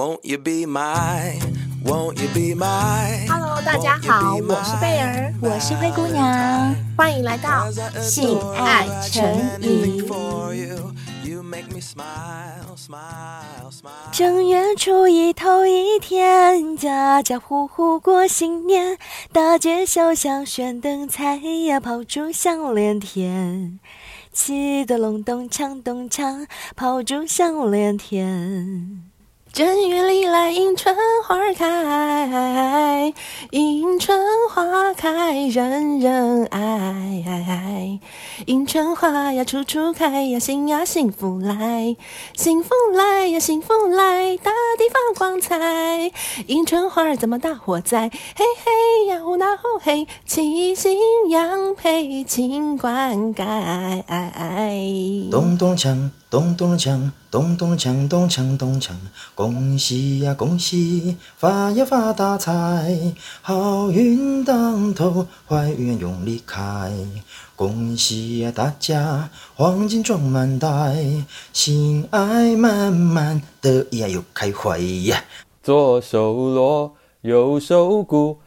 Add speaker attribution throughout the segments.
Speaker 1: Won't you be my, won't you be my?
Speaker 2: Hello，大家好，我是贝儿，
Speaker 3: 我是灰姑娘，
Speaker 2: 欢迎来到性爱诚引。
Speaker 3: 正月初一头一天，家家户户过新年，大街小巷悬灯彩呀，炮竹响连天，气得隆咚锵咚锵，炮竹响连天。
Speaker 2: 正月里来迎春花开，迎春花开人人爱，迎春花呀处处开呀，幸呀幸福来，幸福来呀幸福来，大地放光彩。迎春花儿怎么大火灾？嘿嘿呀呼那呼嘿，七星羊配金冠盖。
Speaker 4: 咚咚锵。咚咚锵，咚咚锵，咚锵咚锵，恭喜呀恭喜，发呀发大财，好运当头，坏运永离开。恭喜呀大家，黄金装满袋，心爱满满，得意呀又开怀呀。
Speaker 5: 左手锣，右手鼓，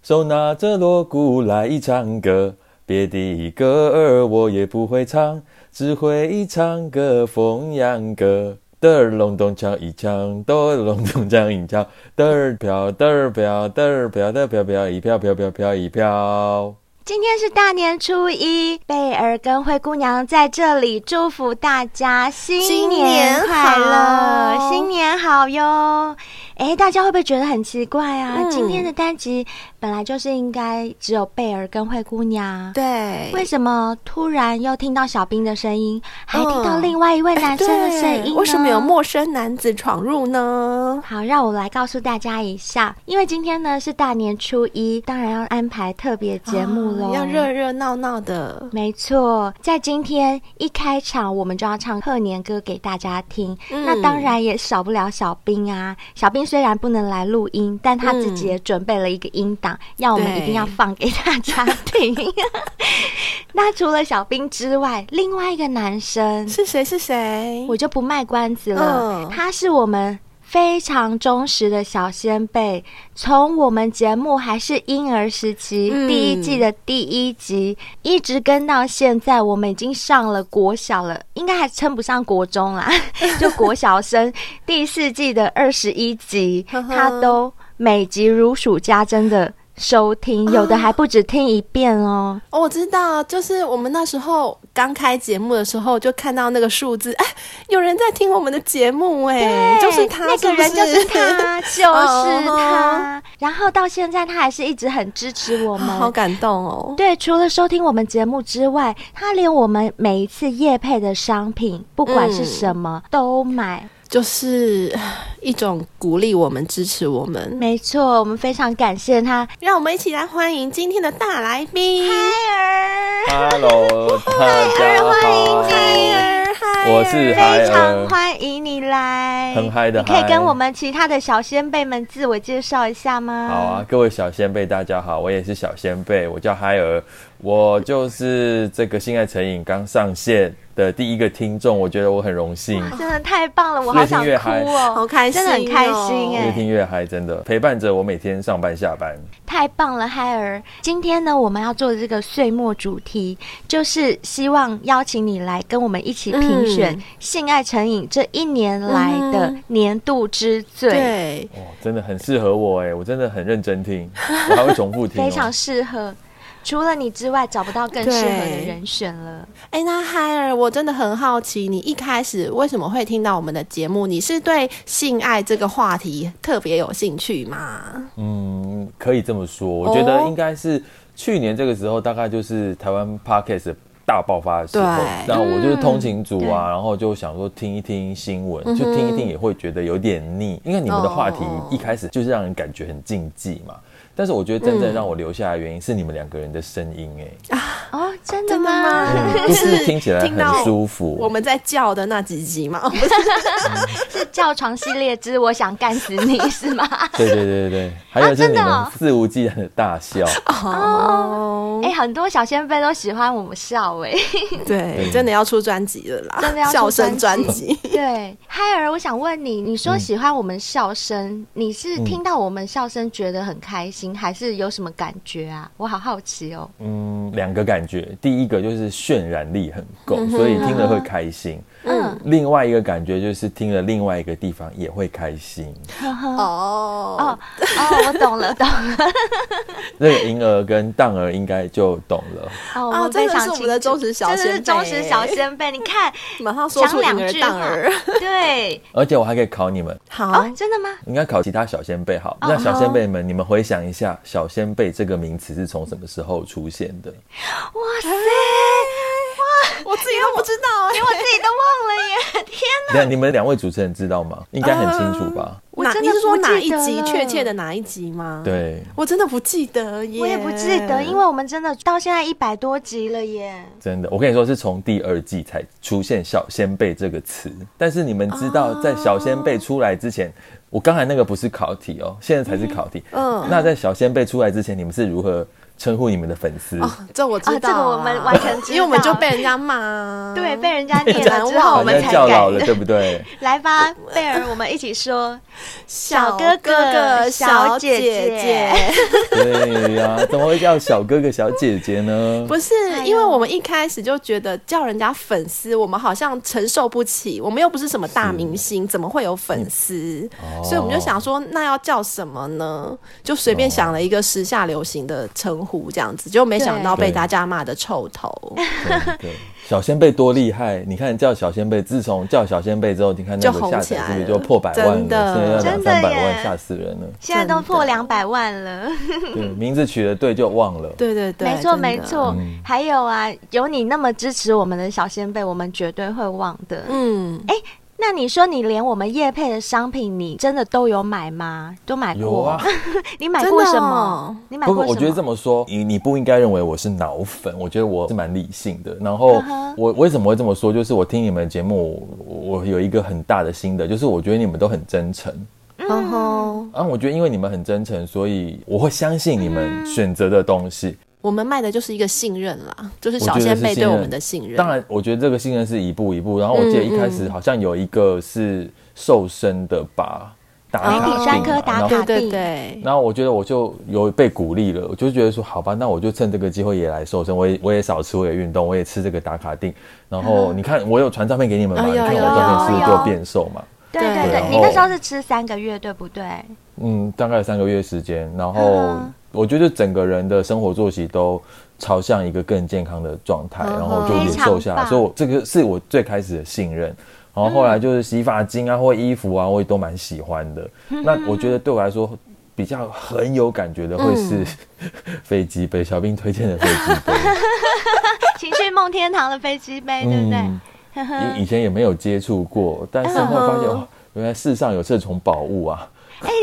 Speaker 5: 手拿着锣鼓来唱歌，别的歌儿我也不会唱。只会唱歌凤阳歌，嘚儿隆咚锵一锵，嘚儿隆咚锵一锵，嘚儿飘，嘚儿飘，嘚儿飘的飘飘一飘飘飘飘一飘。
Speaker 3: 今天是大年初一，贝儿跟灰姑娘在这里祝福大家新年快乐，新年好哟。哎，大家会不会觉得很奇怪啊？嗯、今天的单集本来就是应该只有贝尔跟灰姑娘，
Speaker 2: 对，
Speaker 3: 为什么突然又听到小兵的声音，还听到另外一位男生的声音呢？
Speaker 2: 为什么有陌生男子闯入呢？
Speaker 3: 好，让我来告诉大家一下，因为今天呢是大年初一，当然要安排特别节目喽，
Speaker 2: 要热热闹闹的。
Speaker 3: 没错，在今天一开场，我们就要唱贺年歌给大家听，嗯、那当然也少不了小兵啊，小兵。虽然不能来录音，但他自己也准备了一个音档，嗯、要我们一定要放给大家听。那除了小兵之外，另外一个男生
Speaker 2: 是谁？是谁？
Speaker 3: 我就不卖关子了。嗯、他是我们。非常忠实的小仙贝，从我们节目还是婴儿时期、嗯、第一季的第一集，一直跟到现在，我们已经上了国小了，应该还称不上国中啦，就国小生。第四季的二十一集，他都每集如数家珍的。收听有的还不止听一遍哦。
Speaker 2: 哦，我知道，就是我们那时候刚开节目的时候，就看到那个数字，哎，有人在听我们的节目，哎，就是他，
Speaker 3: 那个人就是他，就是他。然后到现在，他还是一直很支持我们，
Speaker 2: 好感动哦。
Speaker 3: 对，除了收听我们节目之外，他连我们每一次夜配的商品，不管是什么，都买。
Speaker 2: 就是一种鼓励我们、支持我们。
Speaker 3: 没错，我们非常感谢他。
Speaker 2: 让我们一起来欢迎今天的大来宾，
Speaker 3: 海尔。
Speaker 5: Hello，大家好，
Speaker 3: 欢迎海尔。
Speaker 5: 我是
Speaker 3: 非常欢迎你来，
Speaker 5: 很嗨的。
Speaker 3: 你可以跟我们其他的小先辈们自我介绍一下吗？
Speaker 5: 好啊，各位小先辈，大家好，我也是小先辈，我叫海尔，我就是这个性爱成瘾刚上线的第一个听众，我觉得我很荣幸，
Speaker 3: 真的太棒了，我好想哭哦，
Speaker 2: 好开心，
Speaker 3: 真的很开心哎，
Speaker 5: 越听越嗨，真的。陪伴着我每天上班下班，
Speaker 3: 太棒了，嗨儿。今天呢，我们要做的这个岁末主题，就是希望邀请你来跟我们一起评选性爱成瘾这一年来的年度之最，
Speaker 2: 对，
Speaker 5: 哦，真的很适合我哎，我真的很认真听，我还会重复听，
Speaker 3: 非常适合。除了你之外，找不到更适合的人选了。
Speaker 2: 哎、欸，那海尔，我真的很好奇，你一开始为什么会听到我们的节目？你是对性爱这个话题特别有兴趣吗？
Speaker 5: 嗯，可以这么说。我觉得应该是去年这个时候，大概就是台湾 Podcast 大爆发的时候。对然后我就是通勤族啊，嗯、然后就想说听一听新闻，嗯、就听一听也会觉得有点腻，因为你们的话题一开始就是让人感觉很禁忌嘛。但是我觉得真正让我留下来的原因是你们两个人的声音，哎啊
Speaker 3: 真的吗？
Speaker 5: 就、嗯、是听起来很舒服。
Speaker 2: 我们在叫的那几集吗？不是，
Speaker 3: 是叫床系列之我想干死你是吗？
Speaker 5: 对对对对，还有就是你们肆无忌惮的大笑
Speaker 3: 哦。哎、欸，很多小仙贝都喜欢我们笑哎、欸。
Speaker 2: 对，真的要出专辑了啦！
Speaker 3: 真的要
Speaker 2: 笑声专辑。
Speaker 3: 对，嗨儿，我想问你，你说喜欢我们笑声、嗯，你是听到我们笑声觉得很开心，还是有什么感觉啊？我好好奇哦。
Speaker 5: 嗯，两个感觉，第一个就是渲染力很够、嗯，所以听了会开心。嗯，另外一个感觉就是听了另外一个地方也会开心。
Speaker 3: 哦哦哦，我懂了，懂了。
Speaker 5: 这个银儿跟荡儿应该就懂了。
Speaker 3: 哦，
Speaker 2: 这个是我们的忠实小仙贝，
Speaker 3: 这是忠实小仙贝。你看，
Speaker 2: 马上说出两句荡儿。
Speaker 3: 对，
Speaker 5: 而且我还可以考你们。
Speaker 3: 好，哦、真的吗？
Speaker 5: 应该考其他小仙贝。好，那小仙贝们，你们回想一下，小仙贝这个名词是从什么时候出现的？
Speaker 3: 哇塞！
Speaker 2: 我自己都不知道，
Speaker 3: 连我自己都忘了耶！天哪！
Speaker 5: 你们两位主持人知道吗？应该很清楚吧？
Speaker 2: 我真的你是说哪一集？确切的哪一集吗？
Speaker 5: 对，
Speaker 2: 我真的不记得耶，
Speaker 3: 我也不记得，因为我们真的到现在一百多集了耶。
Speaker 5: 真的，我跟你说，是从第二季才出现“小仙贝”这个词。但是你们知道，在小仙贝出来之前，我刚才那个不是考题哦，现在才是考题。嗯，那在小仙贝出来之前，你们是如何？称呼你们的粉丝、哦，
Speaker 2: 这我知道、啊，
Speaker 3: 这个我们完全知道，
Speaker 2: 因为我们就被人家骂，
Speaker 3: 对，被人家念了之后，我们才改
Speaker 5: 了，对不对？
Speaker 3: 来吧，贝尔，我们一起说，
Speaker 2: 小哥哥、小姐姐。
Speaker 5: 对呀、啊，怎么会叫小哥哥、小姐姐呢？
Speaker 2: 不是，因为我们一开始就觉得叫人家粉丝，我们好像承受不起，我们又不是什么大明星，怎么会有粉丝、嗯？所以我们就想说，那要叫什么呢？就随便想了一个时下流行的称呼。这样子就没想到被大家骂的臭头。
Speaker 5: 对，对，小仙贝多厉害！你看叫小仙贝，自从叫小仙贝之后，你看那个下载是不是就破百万了？现在要两三百万，吓死人了！
Speaker 3: 现在都破两百万了。
Speaker 5: 对，名字取得对就忘了。
Speaker 2: 对对对，
Speaker 3: 没错没错。还有啊，有你那么支持我们的小仙贝，我们绝对会忘的。嗯，哎。那你说你连我们叶配的商品，你真的都有买吗？都买过？有啊。你买过什么？哦、你买过什么？
Speaker 5: 不，我觉得这么说，你你不应该认为我是脑粉。我觉得我是蛮理性的。然后我为什么会这么说？就是我听你们节目，我有一个很大的心得，就是我觉得你们都很真诚。嗯哼。啊，我觉得因为你们很真诚，所以我会相信你们选择的东西。
Speaker 2: 我们卖的就是一个信任啦，就是小仙妹对我们的信任。
Speaker 5: 当然，我觉得这个信任是一步一步。然后我记得一开始好像有一个是瘦身的吧，打卡定，
Speaker 3: 专科打卡定，
Speaker 2: 对对对。
Speaker 5: 然后我觉得我就有被鼓励了，我就觉得说好吧，那我就趁这个机会也来瘦身，我也我也少吃，我也运动，我也吃这个打卡定。然后你看，我有传照片给你们嘛？你看我照片是不是就变瘦嘛？
Speaker 3: 对对对，你那时候是吃三个月，对不对？
Speaker 5: 嗯，大概三个月时间，然后。我觉得整个人的生活作息都朝向一个更健康的状态，然后就也瘦下来，所以我这个是我最开始的信任。然后后来就是洗发精啊或衣服啊，我也都蛮喜欢的。那我觉得对我来说比较很有感觉的会是 飞机杯，小兵推荐的飞机杯，
Speaker 3: 情绪梦天堂的飞机杯，对不对？
Speaker 5: 以以前也没有接触过，但是后来发现哦，原来世上有这种宝物啊。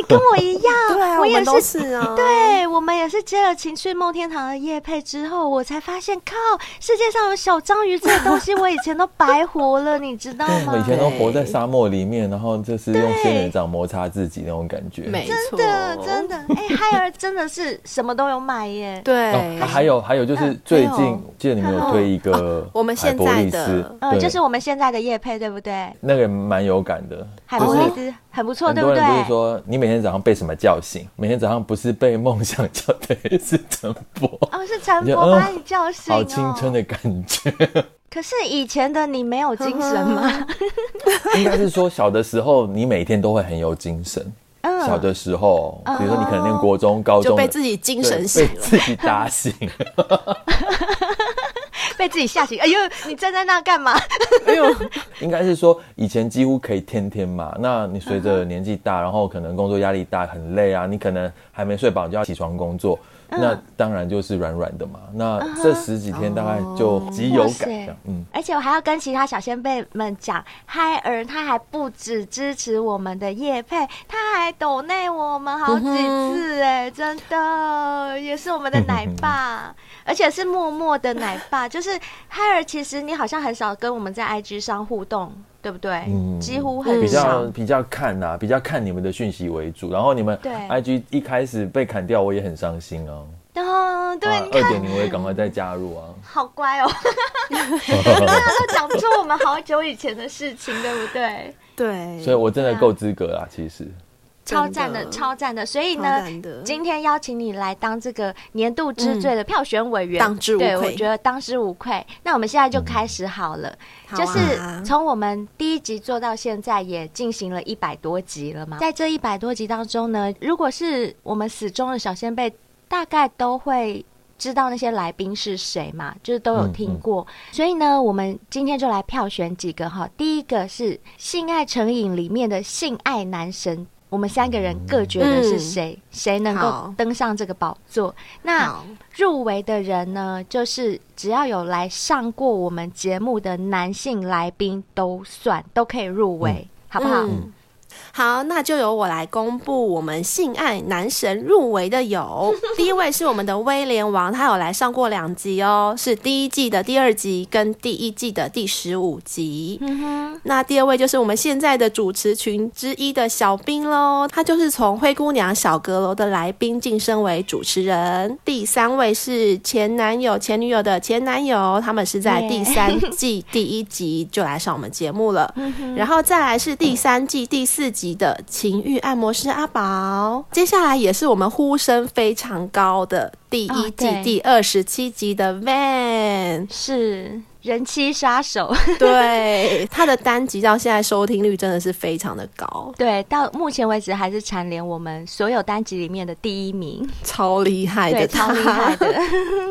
Speaker 3: 跟我一样，
Speaker 2: 对啊，
Speaker 3: 我也是，
Speaker 2: 是啊，
Speaker 3: 对，我们也是接了情趣梦天堂的夜配之后，我才发现，靠，世界上有小章鱼这个东西，我以前都白活了，你知道吗？
Speaker 5: 以前都活在沙漠里面，然后就是用仙人掌摩擦自己那种感觉，
Speaker 2: 没
Speaker 3: 错，真的。真的，哎、欸，嗨儿真的是什么都有买耶，
Speaker 2: 对，
Speaker 5: 哦、还有还有就是最近记得你们有推一个
Speaker 2: 我们现在的，
Speaker 3: 呃，就是我们现在的夜配，对不对？
Speaker 5: 那个蛮有感的，
Speaker 3: 海博利斯。很不错，对不对？
Speaker 5: 就是说你每天早上被什么叫醒？每天早上不是被梦想叫的，是陈博
Speaker 3: 哦，是陈博把你叫醒，哦，
Speaker 5: 好青春的感觉。
Speaker 3: 可是以前的你没有精神吗？
Speaker 5: 应该是说小的时候你每天都会很有精神。嗯，小的时候，比如说你可能念国中、高中，
Speaker 2: 就被自己精神醒了，
Speaker 5: 被自己打醒。
Speaker 3: 被自己吓醒！哎呦，你站在那干嘛？
Speaker 5: 哎呦，应该是说以前几乎可以天天嘛。那你随着年纪大，然后可能工作压力大，很累啊。你可能还没睡饱就要起床工作，那当然就是软软的嘛。那这十几天大概就极有感，想。嗯，
Speaker 3: 而且我还要跟其他小先辈们讲，嗨儿他还不止支持我们的叶配，他还抖内我们好几次哎、欸，真的也是我们的奶爸，而且是默默的奶爸。就是嗨儿，其实你好像很少跟我们在 IG 上互动。对不对？嗯，几乎很少。
Speaker 5: 比较比较看呐、啊，比较看你们的讯息为主。然后你们 IG 一开始被砍掉，我也很伤心哦。
Speaker 3: 哦，对，二
Speaker 5: 点零我也赶快再加入啊。
Speaker 3: 好乖哦，大家都讲不出我们好久以前的事情，对不对？
Speaker 2: 对，
Speaker 5: 所以我真的够资格啦，其实。
Speaker 3: 超赞的，超赞的，所以呢，今天邀请你来当这个年度之最的票选委员，
Speaker 2: 当之无愧。
Speaker 3: 对，我觉得当之无愧。那我们现在就开始好了，就是从我们第一集做到现在，也进行了一百多集了嘛。在这一百多集当中呢，如果是我们死忠的小先辈，大概都会知道那些来宾是谁嘛，就是都有听过。所以呢，我们今天就来票选几个哈。第一个是《性爱成瘾》里面的性爱男神。我们三个人各觉得是谁，谁、嗯、能够登上这个宝座？那入围的人呢，就是只要有来上过我们节目的男性来宾都算，都可以入围，嗯、好不好？嗯
Speaker 2: 好，那就由我来公布我们性爱男神入围的有，第一位是我们的威廉王，他有来上过两集哦，是第一季的第二集跟第一季的第十五集。嗯，那第二位就是我们现在的主持群之一的小兵喽，他就是从灰姑娘小阁楼的来宾晋升为主持人。第三位是前男友前女友的前男友，他们是在第三季第一集就来上我们节目了，然后再来是第三季第四。四集的情欲按摩师阿宝，接下来也是我们呼声非常高的第一季第二十七集的 Van，
Speaker 3: 是人妻杀手。
Speaker 2: 对，他的单集到现在收听率真的是非常的高，
Speaker 3: 对，到目前为止还是蝉联我们所有单集里面的第一名，
Speaker 2: 超厉害的，
Speaker 3: 超厉害的。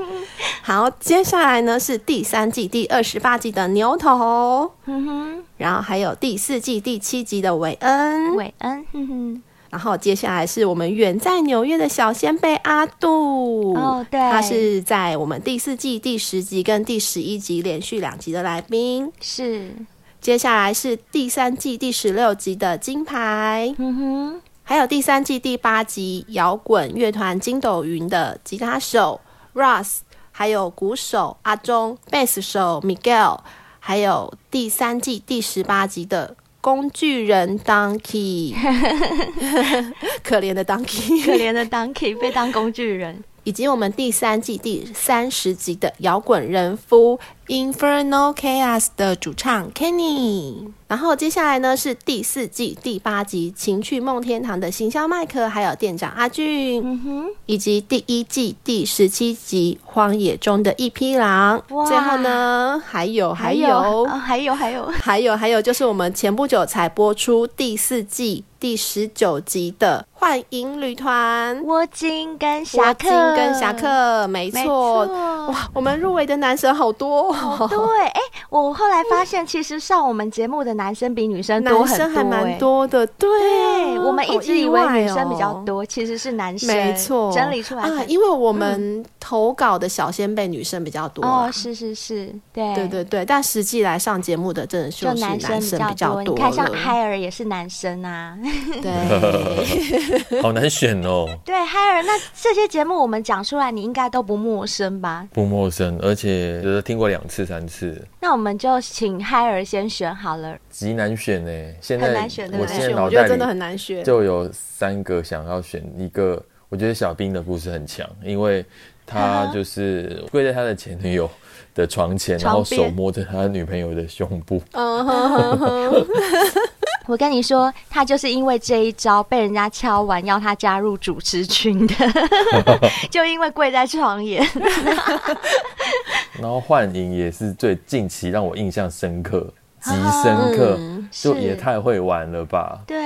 Speaker 2: 好，接下来呢是第三季第二十八集的牛头。嗯哼。然后还有第四季第七集的韦恩，
Speaker 3: 韦恩，哼哼。
Speaker 2: 然后接下来是我们远在纽约的小先贝阿杜，
Speaker 3: 哦，对，
Speaker 2: 他是在我们第四季第十集跟第十一集连续两集的来宾。
Speaker 3: 是，
Speaker 2: 接下来是第三季第十六集的金牌，嗯哼，还有第三季第八集摇滚乐团筋斗云的吉他手 Ross，还有鼓手阿忠，贝斯手 Miguel。还有第三季第十八集的工具人 Donkey，可怜的 Donkey，
Speaker 3: 可怜的 Donkey 被当工具人，
Speaker 2: 以及我们第三季第三十集的摇滚人夫。Infernal Chaos 的主唱 Kenny，然后接下来呢是第四季第八集《情趣梦天堂》的行销麦克，还有店长阿俊，嗯哼，以及第一季第十七集《荒野中的一匹狼》。最后呢还有还有
Speaker 3: 还有还有
Speaker 2: 还有还有就是我们前不久才播出第四季第十九集的《幻影旅团》，
Speaker 3: 卧金跟侠客，
Speaker 2: 跟侠客，没错，哇，我们入围的男神好多。
Speaker 3: 哦、对，哎，我后来发现，其实上我们节目的男生比女生多很多，
Speaker 2: 男生还蛮多的。对，
Speaker 3: 对，我们一直以为女生比较多，其实是男生。
Speaker 2: 没错，
Speaker 3: 整理出来啊，
Speaker 2: 因为我们投稿的小先辈女生比较多。
Speaker 3: 哦，是是是，对
Speaker 2: 对对对，但实际来上节目的真的是男生比较多。
Speaker 3: 你看，像海尔也是男生啊。
Speaker 2: 对，
Speaker 5: 好难选哦。
Speaker 3: 对，嗨儿，那这些节目我们讲出来，你应该都不陌生吧？
Speaker 5: 不陌生，而且觉得听过两次三次，
Speaker 3: 那我们就请嗨儿先选好了。
Speaker 5: 极难选呢，现在
Speaker 3: 很难选，
Speaker 5: 我现在脑袋里就有三个想要选一个。我觉得小兵的故事很强，因为他就是跪在他的前女友的床前，然后手摸着他女朋友的胸部。
Speaker 3: 我跟你说，他就是因为这一招被人家敲完，要他加入主持群的，就因为跪在床沿。
Speaker 5: 然后幻影也是最近期让我印象深刻，极深刻，嗯、就也太会玩了吧？
Speaker 3: 对。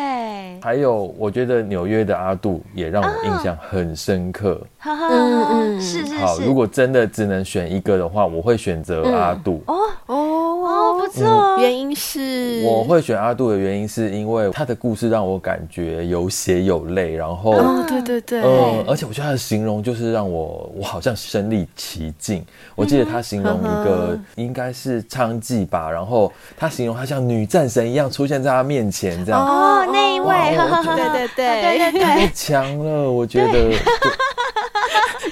Speaker 5: 还有，我觉得纽约的阿杜也让我印象很深刻。
Speaker 3: 嗯嗯，是是是。
Speaker 5: 好，如果真的只能选一个的话，我会选择阿杜。
Speaker 3: 哦哦哦，不错错。
Speaker 2: 原因是
Speaker 5: 我会选阿杜的原因，是因为他的故事让我感觉有血有泪，然后，
Speaker 2: 哦，对对对，
Speaker 5: 嗯，而且我觉得他的形容就是让我，我好像身历其境。我记得他形容一个应该是娼妓吧，然后他形容他像女战神一样出现在他面前，这样。
Speaker 3: 哦，那一位，
Speaker 2: 对对对
Speaker 3: 对对对，
Speaker 5: 太强了，我觉得。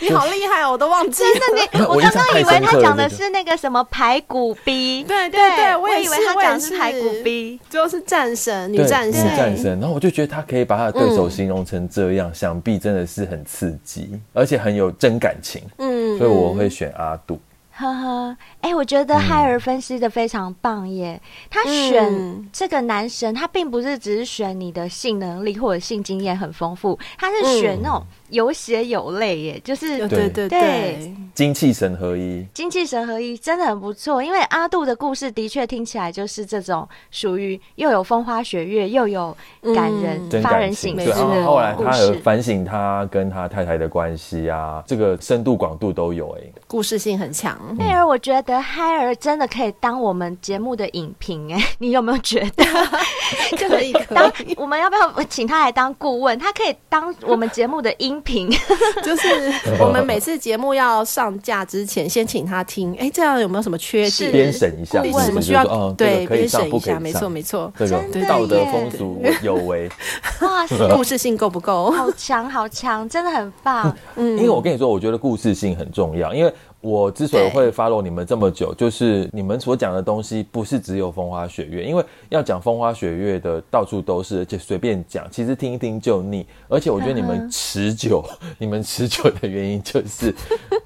Speaker 2: 你好厉害哦，我都忘记了。
Speaker 3: 真的，你 我刚刚以为他讲的是那个什么排骨逼。
Speaker 2: 对对对，我也
Speaker 3: 以为他讲的是排骨逼，
Speaker 2: 就是战神、女战神、
Speaker 5: 女战神。然后我就觉得他可以把他的对手形容成这样，想必真的是很刺激，而且很有真感情。嗯，所以我会选阿杜。
Speaker 3: 呵呵，哎，我觉得海尔分析的非常棒耶。他选这个男神，他并不是只是选你的性能力或者性经验很丰富，他是选那种。有血有泪耶，就是
Speaker 2: 对对对，
Speaker 5: 精气神合一，
Speaker 3: 精气神合一真的很不错。因为阿杜的故事的确听起来就是这种属于又有风花雪月，又有感人、嗯、发人省思的故事。
Speaker 5: 后后来他有反省他跟他太太的关系啊，这个深度广度都有哎，
Speaker 2: 故事性很强。
Speaker 3: 海尔，我觉得嗨儿真的可以当我们节目的影评哎，你有没有觉得？
Speaker 2: 可以，
Speaker 3: 当我们要不要请他来当顾问？他可以当我们节目的音。评
Speaker 2: 就是 我们每次节目要上架之前，先请他听，哎，这样有没有什么缺点？
Speaker 5: 编审一下，
Speaker 2: 什么需要？对，编审一下，没错没错。
Speaker 5: 这个道德风俗有为，
Speaker 3: 哇 塞，
Speaker 2: 故事性够不够？
Speaker 3: 好强好强，真的很棒。
Speaker 5: 嗯，因为我跟你说，我觉得故事性很重要，因为。我之所以会 follow 你们这么久，就是你们所讲的东西不是只有风花雪月，因为要讲风花雪月的到处都是，而且随便讲，其实听一听就腻。而且我觉得你们持久，你们持久的原因就是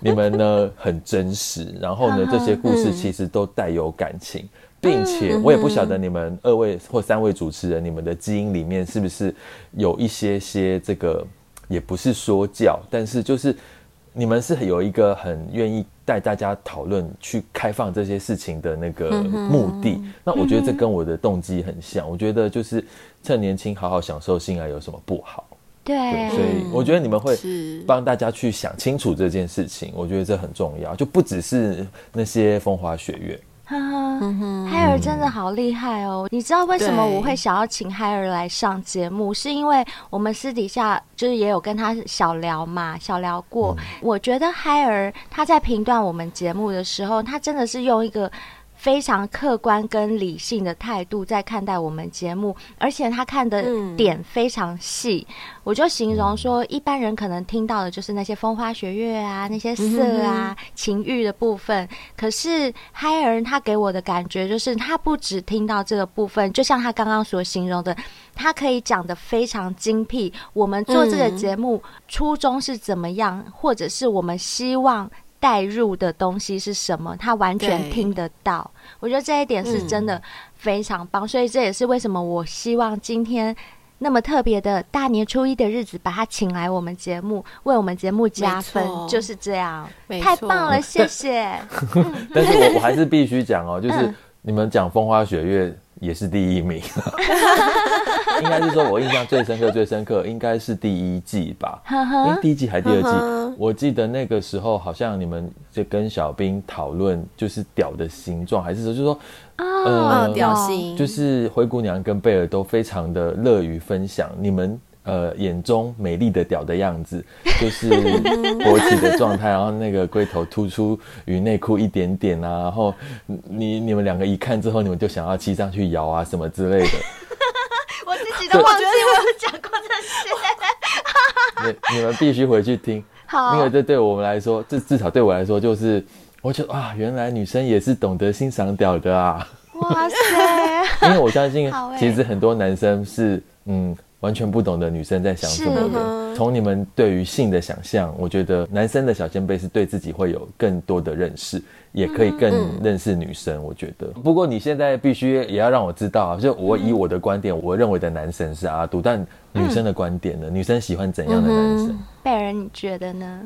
Speaker 5: 你们呢很真实，然后呢这些故事其实都带有感情，并且我也不晓得你们二位或三位主持人，你们的基因里面是不是有一些些这个，也不是说教，但是就是。你们是有一个很愿意带大家讨论、去开放这些事情的那个目的。那我觉得这跟我的动机很像。我觉得就是趁年轻好好享受性爱有什么不好？
Speaker 3: 对，
Speaker 5: 所以我觉得你们会帮大家去想清楚这件事情。我觉得这很重要，就不只是那些风花雪月。
Speaker 3: 哈哈，海尔真的好厉害哦！你知道为什么我会想要请海尔来上节目？是因为我们私底下就是也有跟他小聊嘛，小聊过。我觉得海尔他在评断我们节目的时候，他真的是用一个。非常客观跟理性的态度在看待我们节目，而且他看的点非常细。我就形容说，一般人可能听到的就是那些风花雪月啊，那些色啊、情欲的部分。可是嗨尔他给我的感觉就是，他不只听到这个部分，就像他刚刚所形容的，他可以讲的非常精辟。我们做这个节目初衷是怎么样，或者是我们希望。带入的东西是什么？他完全听得到，我觉得这一点是真的非常棒。嗯、所以这也是为什么我希望今天那么特别的大年初一的日子，把他请来我们节目，为我们节目加分，就是这样，太棒了，谢谢。
Speaker 5: 但是我我还是必须讲哦，就是你们讲风花雪月也是第一名。应该是说，我印象最深刻、最深刻应该是第一季吧？因为第一季还是第二季？我记得那个时候好像你们就跟小兵讨论，就是屌的形状，还是说，就是说，
Speaker 2: 呃，屌型，
Speaker 5: 就是灰姑娘跟贝尔都非常的乐于分享你们呃眼中美丽的屌的样子，就是勃起的状态，然后那个龟头突出于内裤一点点啊，然后你你们两个一看之后，你们就想要骑上去摇啊什么之类的。
Speaker 3: 我自己都忘记我有讲过这些。
Speaker 5: 你你们必须回去听，
Speaker 3: 好，
Speaker 5: 因为这对我们来说，这至少对我来说，就是我觉得啊，原来女生也是懂得欣赏屌的啊！
Speaker 3: 哇塞！
Speaker 5: 因为我相信，其实很多男生是嗯。完全不懂得女生在想什么的。从你们对于性的想象，我觉得男生的小鲜贝是对自己会有更多的认识，也可以更认识女生。我觉得。不过你现在必须也要让我知道，就我以我的观点，我认为的男神是阿杜，但女生的观点呢？女生喜欢怎样的男生？
Speaker 3: 贝儿，你觉得呢？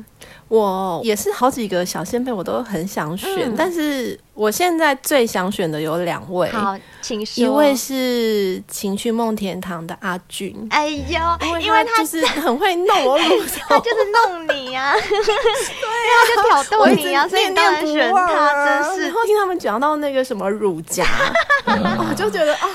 Speaker 2: 我也是好几个小仙贝，我都很想选，嗯、但是我现在最想选的有两位。
Speaker 3: 好，请说。
Speaker 2: 一位是情趣梦天堂的阿俊。
Speaker 3: 哎呦，
Speaker 2: 因为他就是很会弄我乳头，
Speaker 3: 他就是弄你呀、啊，对呀、啊，就挑逗你呀、啊，所以你当然选他，真是。
Speaker 2: 然后听他们讲到那个什么乳夹，我 就觉得啊。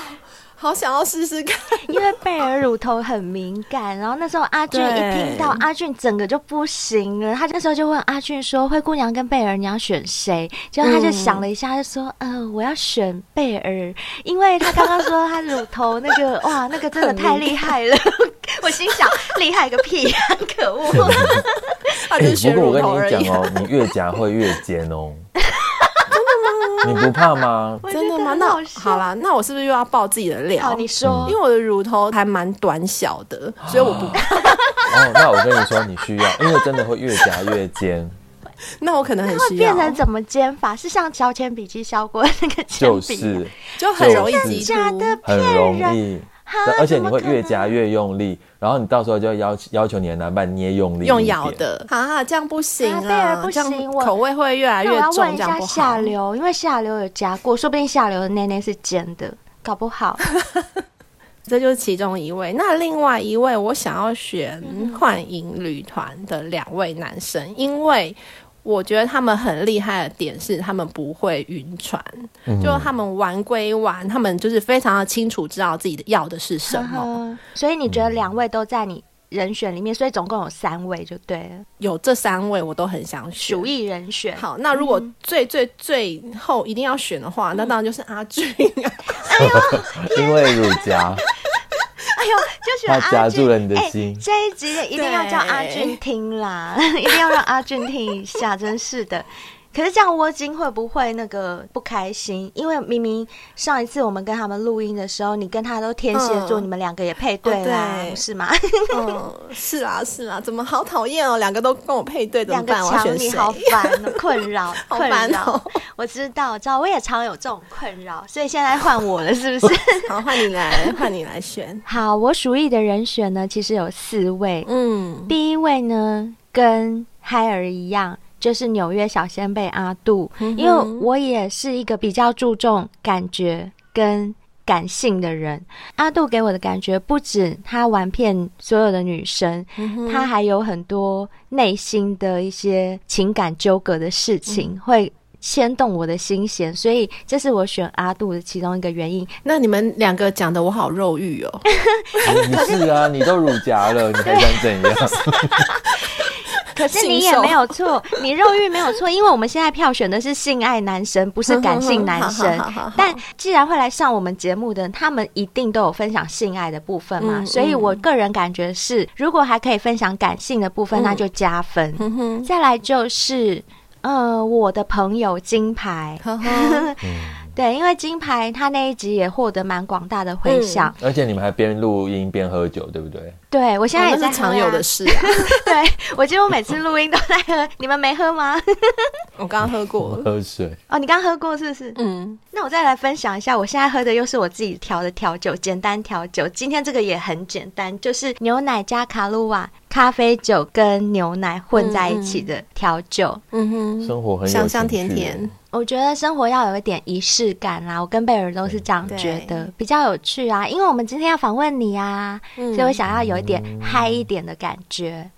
Speaker 2: 好想要试试看，
Speaker 3: 因为贝儿乳头很敏感，然后那时候阿俊一听到阿俊整个就不行了，他那时候就问阿俊说：“灰姑娘跟贝儿，你要选谁？”结果他就想了一下，就说：“嗯、呃，我要选贝儿，因为他刚刚说他乳头那个哇，那个真的太厉害了。”我心想：厉害个屁、啊，可恶！
Speaker 5: 哎、欸，不过我跟你讲哦，你越夹会越尖哦。你不怕吗？
Speaker 2: 真的吗？那好啦，那我是不是又要爆自己的料？
Speaker 3: 好，你说，
Speaker 2: 因为我的乳头还蛮短小的，所以我不怕。
Speaker 5: 哦，那我跟你说，你需要，因为真的会越夹越尖。
Speaker 2: 那我可能很需
Speaker 3: 要。会变成怎么尖法？是像削铅笔机削过那个铅笔？
Speaker 5: 就是，
Speaker 2: 就很容易挤出，
Speaker 5: 很容易。而且你会越夹越用力，然后你到时候就要要求你的男伴捏用力，
Speaker 2: 用咬的。啊，这样不行啊，
Speaker 3: 不行，
Speaker 2: 口味会越来越重。我要问一下
Speaker 3: 下流，因为下流有夹过，说不定下流的内内是尖的，搞不好。
Speaker 2: 这就是其中一位。那另外一位，我想要选幻影旅团的两位男生，因为。我觉得他们很厉害的点是，他们不会晕船，嗯、就他们玩归玩，他们就是非常的清楚知道自己的要的是什么。呵呵，
Speaker 3: 所以你觉得两位都在你人选里面，所以总共有三位就对了。
Speaker 2: 有这三位我都很想选，
Speaker 3: 属意人选。
Speaker 2: 好，那如果最最最后一定要选的话，嗯、那当然就是阿俊。哎
Speaker 5: 呦，因为乳
Speaker 3: 夹。就选阿俊，他夹
Speaker 5: 住了你的心。
Speaker 3: 欸，这一集一定要叫阿俊听啦，一定要让阿俊听一下，真是的。可是这样窝金会不会那个不开心？因为明明上一次我们跟他们录音的时候，你跟他都天蝎座，嗯、你们两个也配对啦，哦、对是吗？
Speaker 2: 嗯，是啊，是啊，怎么好讨厌哦？两个都跟我配对，怎么办？
Speaker 3: 两个抢你好烦，困扰，困扰、
Speaker 2: 哦。
Speaker 3: 我知道，我知道，我也常有这种困扰，所以现在换我了，是不是？
Speaker 2: 好，换你来，换你来选。
Speaker 3: 好，我属意的人选呢，其实有四位。嗯，第一位呢，跟嗨儿一样。就是纽约小仙贝阿杜，因为我也是一个比较注重感觉跟感性的人。阿杜给我的感觉不止他玩骗所有的女生，他还有很多内心的一些情感纠葛的事情会牵动我的心弦，所以这是我选阿杜的其中一个原因。
Speaker 2: 那你们两个讲的我好肉欲哦，
Speaker 5: 不是啊，你都乳夹了，你还想怎样？
Speaker 3: 可是你也没有错，你肉欲没有错，因为我们现在票选的是性爱男神，不是感性男神。但既然会来上我们节目的，他们一定都有分享性爱的部分嘛，嗯、所以我个人感觉是，如果还可以分享感性的部分，那就加分。嗯、再来就是，呃，我的朋友金牌。对，因为金牌他那一集也获得蛮广大的回响，
Speaker 5: 而且你们还边录音边喝酒，对不对？
Speaker 3: 对，我现在也在、
Speaker 2: 常有的事啊。
Speaker 3: 对，我几乎每次录音都在喝，你们没喝吗？
Speaker 2: 我刚刚喝过，
Speaker 5: 喝水。
Speaker 3: 哦，你刚喝过是不是？嗯。那我再来分享一下，我现在喝的又是我自己调的调酒，简单调酒。今天这个也很简单，就是牛奶加卡露瓦、咖啡酒跟牛奶混在一起的调酒。嗯哼，
Speaker 5: 生活很
Speaker 2: 香香甜甜。
Speaker 3: 我觉得生活要有一点仪式感啦，我跟贝尔都是这样觉得，比较有趣啊。因为我们今天要访问你啊，嗯、所以我想要有一点嗨一点的感觉。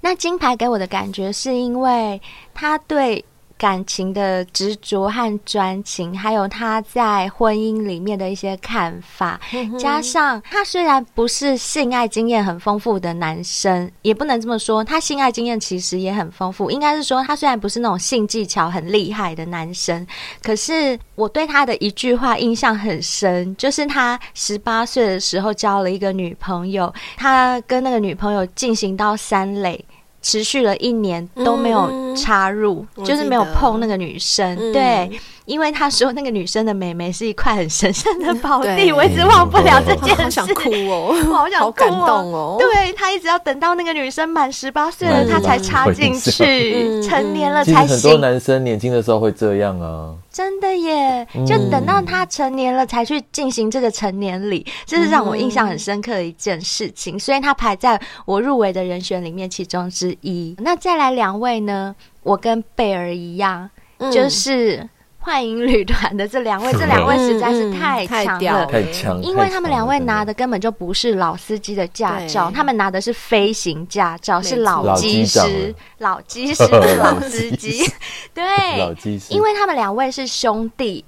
Speaker 3: 那金牌给我的感觉是因为他对。感情的执着和专情，还有他在婚姻里面的一些看法，加上他虽然不是性爱经验很丰富的男生，也不能这么说，他性爱经验其实也很丰富。应该是说，他虽然不是那种性技巧很厉害的男生，可是我对他的一句话印象很深，就是他十八岁的时候交了一个女朋友，他跟那个女朋友进行到三垒。持续了一年都没有插入，嗯、就是没有碰那个女生。对，因为他说那个女生的妹妹是一块很神圣的宝地，我一直忘不了这件事。
Speaker 2: 好想哭哦，
Speaker 3: 我好想哭哦，
Speaker 2: 好感动哦。
Speaker 3: 对，他一直要等到那个女生满十八岁了，他才插进去，成年了才行。
Speaker 5: 其实很多男生年轻的时候会这样啊，
Speaker 3: 真的耶，就等到他成年了才去进行这个成年礼，这是让我印象很深刻的一件事情，所以他排在我入围的人选里面其中之一。那再来两位呢？我跟贝儿一样，就是。幻影旅团的这两位，这两位实在是太强了，
Speaker 5: 太强！
Speaker 3: 因为他们两位拿的根本就不是老司机的驾照，他们拿的是飞行驾照，是老机师、老机师的 老司机。对，老机师。因为他们两位是兄弟，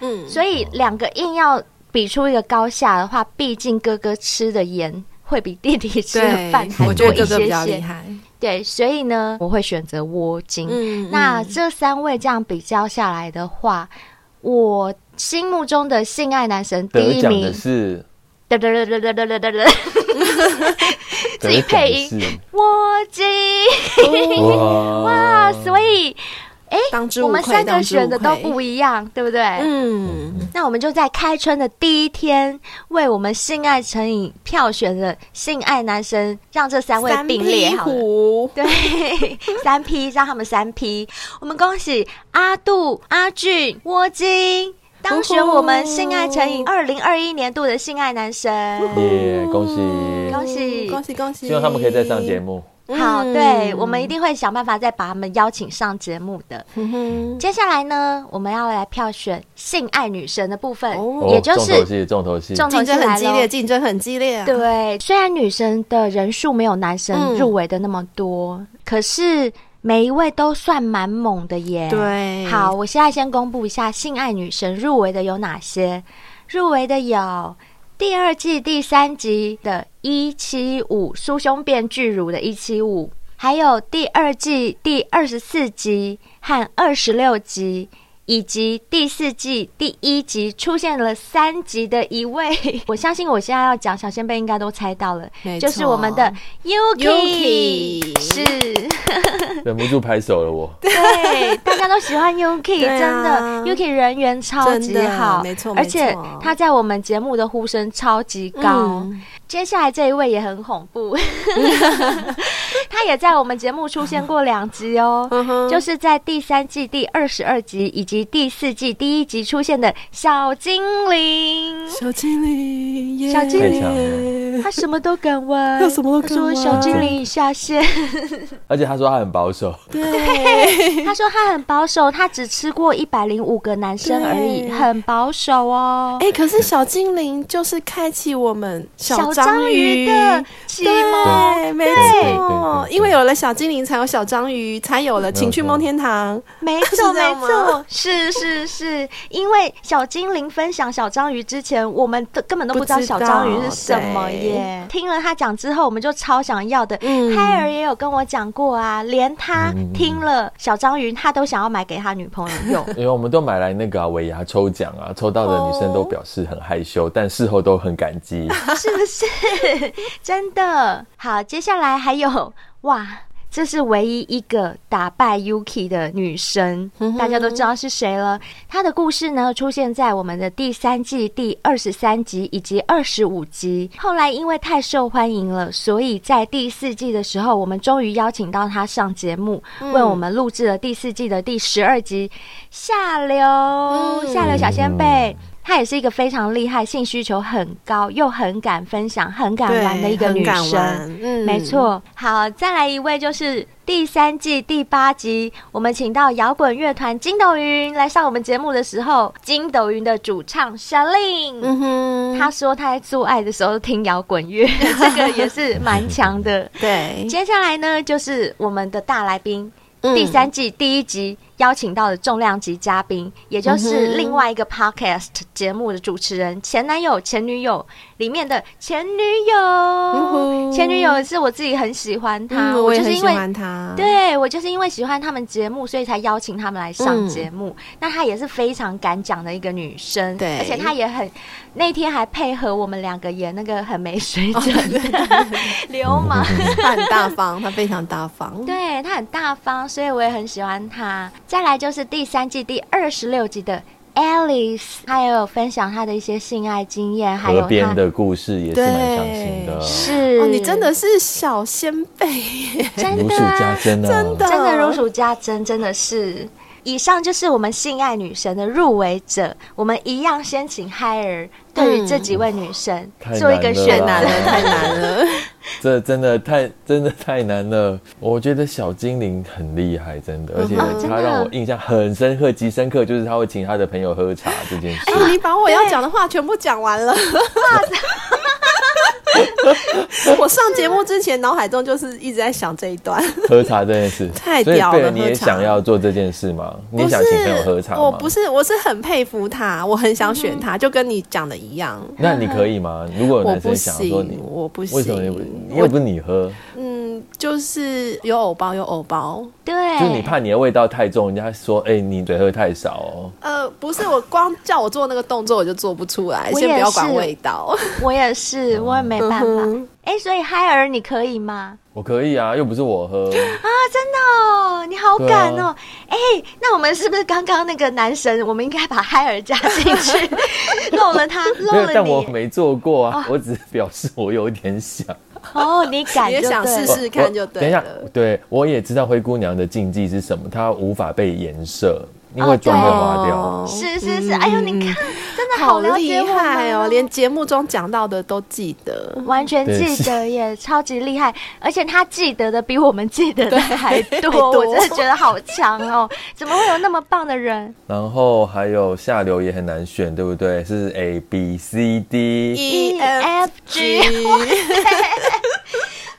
Speaker 3: 嗯，所以两个硬要比出一个高下的话，毕竟哥哥吃的盐会比弟弟 吃的饭还多一些些对所以呢我会选择窝精嗯那这三位这样比较下来的话我心目中的性爱男神第一名 的是自己配音蜗精哇所以哎，我们三个选的都不一样，对不对？嗯，那我们就在开春的第一天，为我们性爱成瘾票选的性爱男神，让这三位并列好了。对，三 P 让他们三 P。我们恭喜阿杜、阿俊、窝金当选我们性爱成瘾二零二一年度的性爱男神。
Speaker 5: 耶，恭喜
Speaker 3: 恭喜
Speaker 2: 恭喜恭喜！
Speaker 5: 希望他们可以再上节目。
Speaker 3: 好，对，我们一定会想办法再把他们邀请上节目的。接下来呢，我们要来票选性爱女神的部分，也就是
Speaker 5: 重头戏，
Speaker 2: 重头戏，竞争很激烈，竞争很激烈。
Speaker 3: 对，虽然女神的人数没有男神入围的那么多，可是每一位都算蛮猛的耶。对，好，我现在先公布一下性爱女神入围的有哪些，入围的有。第二季第三集的一七五酥胸变巨乳的一七五，还有第二季第二十四集和二十六集。以及第四季第一集出现了三集的一位，我相信我现在要讲小仙贝应该都猜到了，就是我们的 Yuki，, Yuki 是
Speaker 5: 忍不住拍手了我，
Speaker 3: 对，大家都喜欢 Yuki，、啊、真的 Yuki 人缘超级好，没错，而且他在我们节目的呼声超级高。嗯、接下来这一位也很恐怖，他也在我们节目出现过两集哦，就是在第三季第二十二集以及。第四季第一集出现的小精灵，
Speaker 2: 小精灵，
Speaker 3: 小精灵，他什么都敢玩，他什么都敢玩。说小精灵已下线，
Speaker 5: 而且他说他很保守，
Speaker 3: 对，他说他很保守，他只吃过一百零五个男生而已，很保守哦。
Speaker 2: 哎，可是小精灵就是开启我们小章鱼的启蒙，没错，因为有了小精灵，才有小章鱼，才有了情趣梦天堂，
Speaker 3: 没错，没错。是是是，因为小精灵分享小章鱼之前，我们都根本都不知道小章鱼是什么耶。听了他讲之后，我们就超想要的。嗯，海尔也有跟我讲过啊，连他听了小章鱼，他都想要买给他女朋友用。
Speaker 5: 因为我们都买来那个尾牙抽奖啊，抽到的女生都表示很害羞，但事后都很感激，
Speaker 3: 是不是？真的好，接下来还有 哇。这是唯一一个打败 Yuki 的女生，大家都知道是谁了。她的故事呢，出现在我们的第三季第二十三集以及二十五集。后来因为太受欢迎了，所以在第四季的时候，我们终于邀请到她上节目，为我们录制了第四季的第十二集。下流，下流小仙贝。她也是一个非常厉害、性需求很高又很敢分享、很敢玩的一个女生。嗯，没错。好，再来一位，就是第三季第八集，我们请到摇滚乐团筋斗云来上我们节目的时候，筋斗云的主唱 Shalin，嗯哼，他说他在做爱的时候听摇滚乐，这个也是蛮强的。对，接下来呢，就是我们的大来宾。第三季第一集邀请到的重量级嘉宾，也就是另外一个 podcast 节目的主持人，前男友、前女友里面的前女友。前女友是我自己很喜欢他，我就是因为对我就是因为喜欢他们节目，所以才邀请他们来上节目。那她也是非常敢讲的一个女生，对，而且她也很那天还配合我们两个演那个很没水准的 流氓，
Speaker 2: 她很大方，她非常大方，
Speaker 3: 对她很大方。所以我也很喜欢他。再来就是第三季第二十六集的 Alice，她也有分享她的一些性爱经验，还有
Speaker 5: 河边的故事也是蛮伤心的。
Speaker 3: 是、
Speaker 2: 哦，你真的是小仙贝，
Speaker 3: 真的、啊、
Speaker 5: 如数家珍啊，
Speaker 2: 真的
Speaker 3: 真的。如数家珍，真的是。以上就是我们性爱女神的入围者，我们一样先请海尔对于这几位女神做一个选择，
Speaker 2: 太难了，
Speaker 5: 这真的太真的太难了。我觉得小精灵很厉害，真的，而且她让我印象很深刻、极深刻，就是她会请他的朋友喝茶这件事。
Speaker 2: 哎、欸，你把我要讲的话全部讲完了。我上节目之前，脑海中就是一直在想这一段
Speaker 5: 喝茶这件事，
Speaker 2: 太屌了。
Speaker 5: 你也想要做这件事吗？你也想请朋友喝茶吗？
Speaker 2: 我不是，我是很佩服他，我很想选他，就跟你讲的一样。
Speaker 5: 那你可以吗？如果有男生想说你，
Speaker 2: 我不行，
Speaker 5: 为什么？又不是你喝。
Speaker 2: 嗯，就是有藕包，有藕包。
Speaker 3: 对，
Speaker 5: 就是你怕你的味道太重，人家说，哎，你水喝太少哦。
Speaker 2: 呃，不是，我光叫我做那个动作，我就做不出来。先不要管味道。
Speaker 3: 我也是，我也没办法。哎，所以嗨尔你可以吗？
Speaker 5: 我可以啊，又不是我喝啊，真
Speaker 3: 的哦，你好敢哦！哎、啊，那我们是不是刚刚那个男神，我们应该把嗨尔加进去，漏了他，漏了你。
Speaker 5: 但我没做过啊，哦、我只是表示我有点想。
Speaker 3: 哦，你敢就对，
Speaker 2: 也想试试看就对。
Speaker 5: 等一下，对我也知道灰姑娘的禁忌是什么，她无法被颜射。因为妆会花掉，
Speaker 3: 哦、是是是，哎呦，你看，真的好厉害哦，
Speaker 2: 连节目中讲到的都记得，
Speaker 3: 完全记得耶，超级厉害，而且他记得的比我们记得的 还多，我真的觉得好强哦，怎么会有那么棒的人？
Speaker 5: 然后还有下流也很难选，对不对？是 A B C D
Speaker 3: E F G。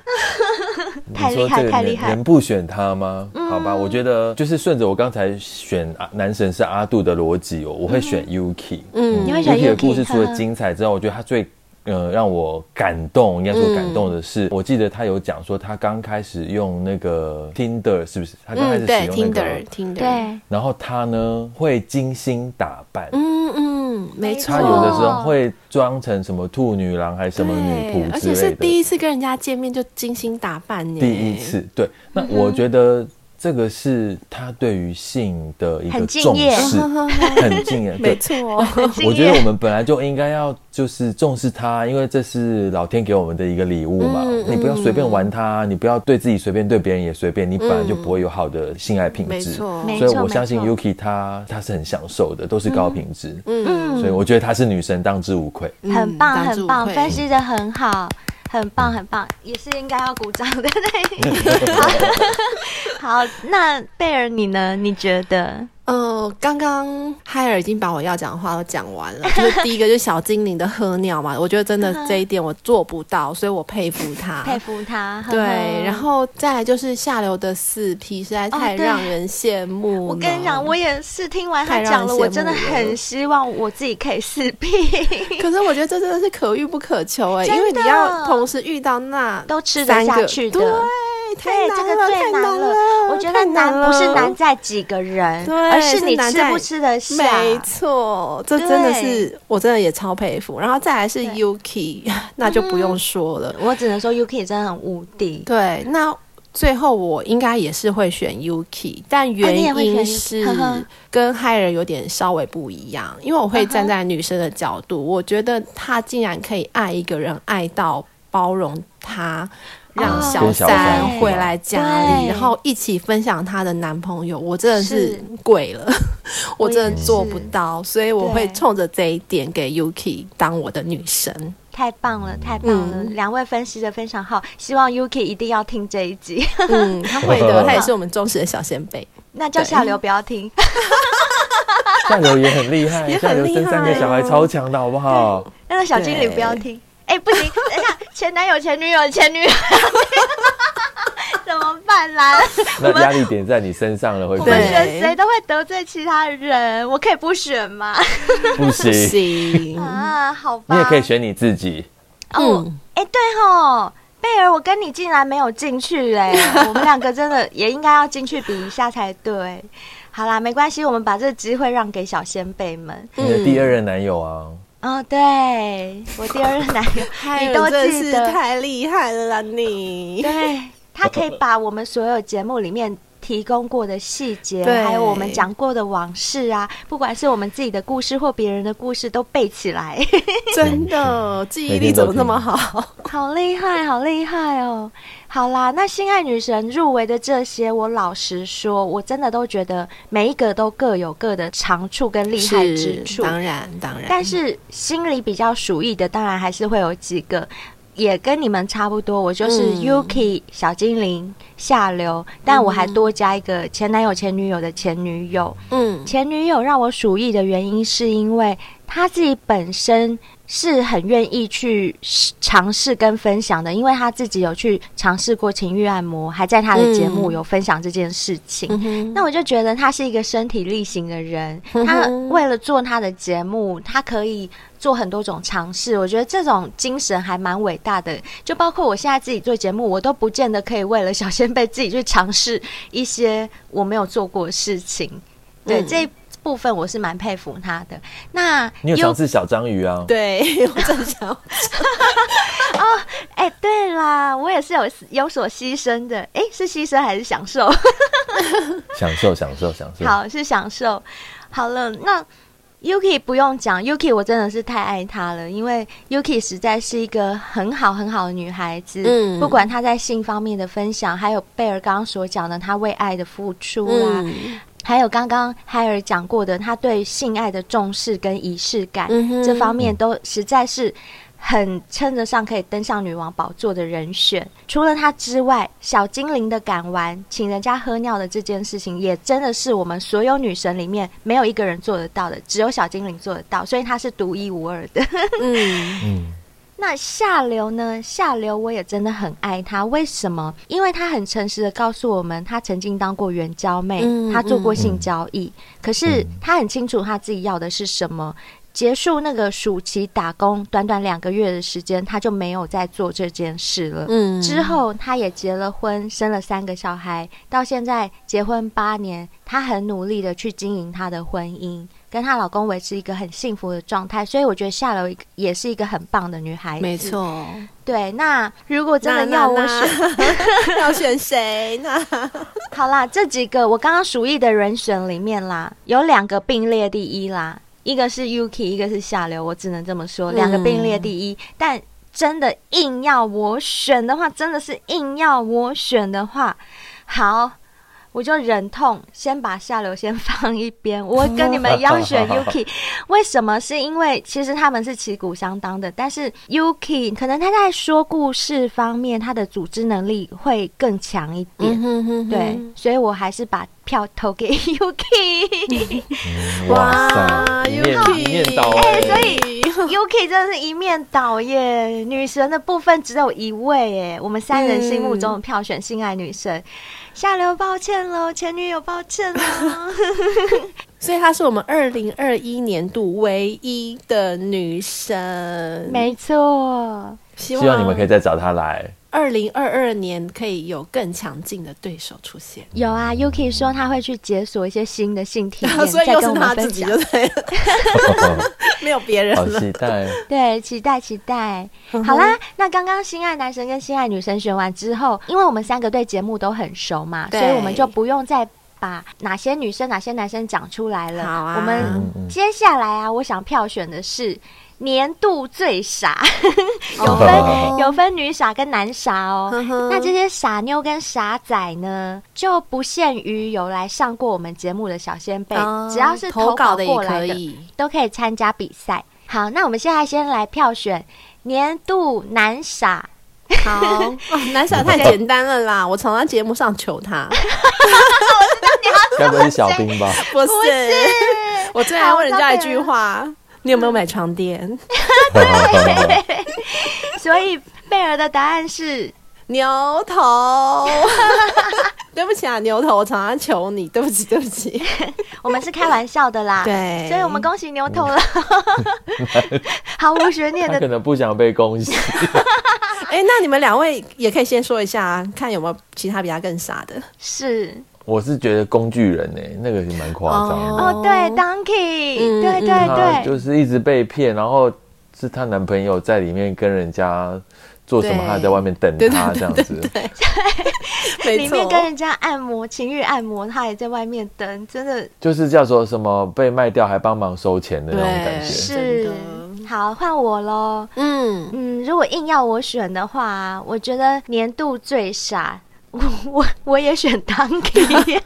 Speaker 3: 太厉害，太厉害！
Speaker 5: 能不选他吗？嗯、好吧，我觉得就是顺着我刚才选男神是阿杜的逻辑哦，我会选 Yuki。
Speaker 3: 嗯，你会选
Speaker 5: Yuki 的故事除了精彩之外，我觉得他最呃让我感动，应该说感动的是，嗯、我记得他有讲说他刚开始用那个 Tinder 是不是？他刚开始使用那个
Speaker 3: Tinder，对。
Speaker 5: 然后他呢会精心打扮。
Speaker 3: 嗯嗯。嗯，没错。
Speaker 5: 他有的时候会装成什么兔女郎，还是什么女仆之类的。
Speaker 2: 而且是第一次跟人家见面就精心打扮你。
Speaker 5: 第一次，对。那我觉得这个是他对于性的一个重视，很敬业。
Speaker 2: 没错，
Speaker 5: 我觉得我们本来就应该要就是重视他，因为这是老天给我们的一个礼物嘛。你不要随便玩他，你不要对自己随便，对别人也随便，你本来就不会有好的性爱品质。没错，所以我相信 Yuki 他他是很享受的，都是高品质。嗯，所以我觉得她是女神，当之无愧。
Speaker 3: 很棒，很棒，分析的很好。很棒，很棒，也是应该要鼓掌的。对，好，那贝尔你呢？你觉得？
Speaker 2: 呃，刚刚海尔已经把我要讲的话都讲完了，就是第一个就是小精灵的喝尿嘛，我觉得真的 这一点我做不到，所以我佩服他，
Speaker 3: 佩服他。
Speaker 2: 对，然后再来就是下流的四 P 实在太让人羡慕了。
Speaker 3: 我跟你讲，我也是听完他讲了，我真的很希望我自己可以四 P。
Speaker 2: 可是我觉得这真的是可遇不可求哎，因为你要同时遇到那
Speaker 3: 都吃得下去的。
Speaker 2: 对，这个最难了。
Speaker 3: 我觉得难不是难在几个人，而是你吃不吃得下。
Speaker 2: 没错，这真的是我真的也超佩服。然后再来是 Yuki，那就不用说了。
Speaker 3: 我只能说 Yuki 真的很无敌。
Speaker 2: 对，那最后我应该也是会选 Yuki，但原因是跟 Hire 有点稍微不一样，因为我会站在女生的角度，我觉得她竟然可以爱一个人，爱到包容他。让小三回来家里，然后一起分享她的男朋友，我真的是跪了，我真的做不到，所以我会冲着这一点给 Yuki 当我的女神。
Speaker 3: 太棒了，太棒了！两位分析的非常好，希望 Yuki 一定要听这一集。
Speaker 2: 嗯，他会的，他也是我们忠实的小先辈。
Speaker 3: 那叫下流不要听，
Speaker 5: 下流也很厉害，下流生三个小孩超强的，好不好？
Speaker 3: 那个小精灵不要听。哎，不行，等一下，前男友、前女友、前女友，怎么办啦？
Speaker 5: 那压力点在你身上了，会不会？
Speaker 3: 我们选谁都会得罪其他人，我可以不选吗？
Speaker 5: 不行
Speaker 3: 啊，好吧。
Speaker 5: 你也可以选你自己。
Speaker 3: 哦，哎，对吼，贝尔，我跟你竟然没有进去哎，我们两个真的也应该要进去比一下才对。好啦，没关系，我们把这个机会让给小仙贝们。
Speaker 5: 你的第二任男友啊。
Speaker 3: 哦，对，我第二任男友，你都记得，
Speaker 2: 太厉害了啦！你，
Speaker 3: 对，他可以 把我们所有节目里面提供过的细
Speaker 2: 节，
Speaker 3: 还有我们讲过的往事啊，不管是我们自己的故事或别人的故事，都背起来。
Speaker 2: 真的记忆力怎么那么好？
Speaker 3: 好厉害，好厉害哦！好啦，那心爱女神入围的这些，我老实说，我真的都觉得每一个都各有各的长处跟厉害之处。
Speaker 2: 当然，当然。
Speaker 3: 但是心里比较属意的，当然还是会有几个，也跟你们差不多。我就是 Yuki、嗯、小精灵、夏流，但我还多加一个前男友、前女友的前女友。嗯，前女友让我鼠疫的原因，是因为她自己本身。是很愿意去尝试跟分享的，因为他自己有去尝试过情欲按摩，还在他的节目有分享这件事情。嗯、那我就觉得他是一个身体力行的人，嗯、他为了做他的节目，他可以做很多种尝试。我觉得这种精神还蛮伟大的。就包括我现在自己做节目，我都不见得可以为了小仙贝自己去尝试一些我没有做过的事情。对、嗯、这。部分我是蛮佩服他的。那
Speaker 5: 你有尝试小章鱼啊？
Speaker 2: 对，我真想。哦，
Speaker 3: 哎、欸，对啦，我也是有有所牺牲的。哎、欸，是牺牲还是享受？
Speaker 5: 享受，享受，享受。
Speaker 3: 好，是享受。好了，那 Yuki 不用讲，Yuki 我真的是太爱她了，因为 Yuki 实在是一个很好很好的女孩子。嗯，不管她在性方面的分享，还有贝尔刚刚所讲的她为爱的付出啦。嗯还有刚刚海尔讲过的，他对性爱的重视跟仪式感，嗯，这方面都实在是很称得上可以登上女王宝座的人选。除了他之外，小精灵的敢玩，请人家喝尿的这件事情，也真的是我们所有女神里面没有一个人做得到的，只有小精灵做得到，所以他是独一无二的。嗯嗯。那下流呢？下流我也真的很爱他，为什么？因为他很诚实的告诉我们，他曾经当过援交妹，嗯、他做过性交易，嗯、可是他很清楚他自己要的是什么。结束那个暑期打工，短短两个月的时间，他就没有再做这件事了。嗯，之后他也结了婚，生了三个小孩，到现在结婚八年，他很努力的去经营他的婚姻。跟她老公维持一个很幸福的状态，所以我觉得夏流也是一个很棒的女孩子。
Speaker 2: 没错，
Speaker 3: 对。那如果真的要我选，
Speaker 2: 要选谁呢？
Speaker 3: 好啦，这几个我刚刚属意的人选里面啦，有两个并列第一啦，一个是 Yuki，一个是夏流，我只能这么说，两个并列第一。嗯、但真的硬要我选的话，真的是硬要我选的话，好。我就忍痛先把下流先放一边，我跟你们 一样选 Yuki。为什么？是因为其实他们是旗鼓相当的，但是 Yuki 可能他在说故事方面，他的组织能力会更强一点。对，所以我还是把票投给 Yuki。
Speaker 5: 哇，Yuki 一面倒哎，
Speaker 3: 所以 Yuki 真的是一面倒耶。女神的部分只有一位哎，我们三人心目中的票选性爱女神。夏流，抱歉喽，前女友，抱歉喽。
Speaker 2: 所以她是我们二零二一年度唯一的女神，
Speaker 3: 没错。
Speaker 5: 希望你们可以再找她来。
Speaker 2: 二零二二年可以有更强劲的对手出现。
Speaker 3: 有啊，Yuki 说他会去解锁一些新的性体验，再跟我们分享。
Speaker 2: 没有别人了，
Speaker 5: 好期待。
Speaker 3: 对，期待期待。好啦，那刚刚心爱男神跟心爱女神选完之后，因为我们三个对节目都很熟嘛，所以我们就不用再把哪些女生、哪些男生讲出来了。好啊，我们接下来啊，我想票选的是。年度最傻，有分、oh. 有分女傻跟男傻哦。那这些傻妞跟傻仔呢，就不限于有来上过我们节目的小仙贝，oh. 只要是投稿过来的，的都可以参加比赛。好，那我们现在先来票选年度男傻。
Speaker 2: 好，哦、男傻太简单了啦，我常在节目上求他。我
Speaker 3: 知道你要
Speaker 5: 该不会是小兵吧？
Speaker 2: 不是，不是我最爱问人家一句话。你有没有买床垫？
Speaker 3: 对，所以贝儿的答案是
Speaker 2: 牛头。对不起啊，牛头，我常常求你，对不起，对不起，
Speaker 3: 我们是开玩笑的啦。
Speaker 2: 对，
Speaker 3: 所以我们恭喜牛头了，毫无悬念的。
Speaker 5: 可能不想被恭喜。
Speaker 2: 哎、欸，那你们两位也可以先说一下，看有没有其他比他更傻的。
Speaker 3: 是。
Speaker 5: 我是觉得工具人呢、欸，那个是蛮夸张的
Speaker 3: 哦。哦，对，Donkey，、嗯、对对对，
Speaker 5: 就是一直被骗，然后是她男朋友在里面跟人家做什么，他在外面等他这样子。
Speaker 2: 对，对，
Speaker 3: 里面跟人家按摩情欲按摩，她也在外面等，真的
Speaker 5: 就是叫做什么被卖掉还帮忙收钱的那种感觉。
Speaker 3: 是，好，换我喽。嗯嗯，如果硬要我选的话，我觉得年度最傻。我我我也选 Donkey，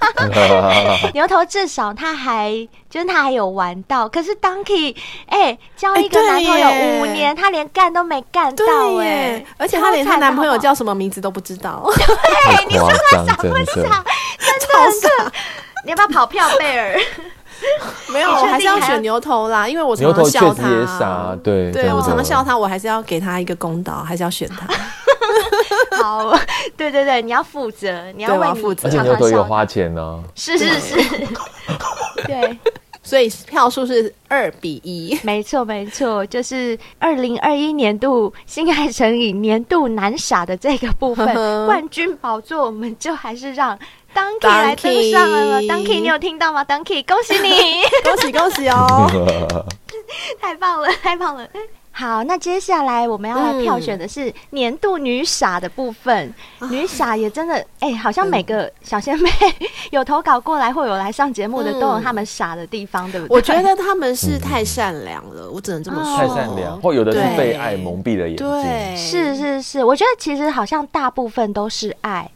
Speaker 3: 牛头至少他还就是他还有玩到，可是 Donkey 哎、欸、交一个男朋友五年，欸、他连干都没干到哎、欸，
Speaker 2: 而且他连他男朋友叫什么名字都不知道。
Speaker 3: 对，你说他傻不傻？真的很傻。你要不要跑票贝尔？
Speaker 2: 没有，我还是要选牛头啦，因为我常常笑他。
Speaker 5: 牛头确实也傻，对，
Speaker 2: 对我常常笑他，我还是要给他一个公道，还是要选他。
Speaker 3: 好，对对对，你要负责，你要为你
Speaker 2: 负责，
Speaker 5: 而且牛头有花钱呢。
Speaker 3: 是是是，对，
Speaker 2: 所以票数是二比一，
Speaker 3: 没错没错，就是二零二一年度新爱诚以年度男傻的这个部分冠军宝座，我们就还是让 Donkey 来登上了。Donkey，你有听到吗？Donkey，恭喜你，
Speaker 2: 恭喜恭喜哦，
Speaker 3: 太棒了，太棒了。好，那接下来我们要来票选的是年度女傻的部分。嗯、女傻也真的，哎、欸，好像每个小仙妹有投稿过来或有来上节目的，都有他们傻的地方，对不对？
Speaker 2: 我觉得他们是太善良了，我只能这么说。
Speaker 5: 太善良，或有的是被爱蒙蔽了眼睛。
Speaker 3: 对，是是是，我觉得其实好像大部分都是爱，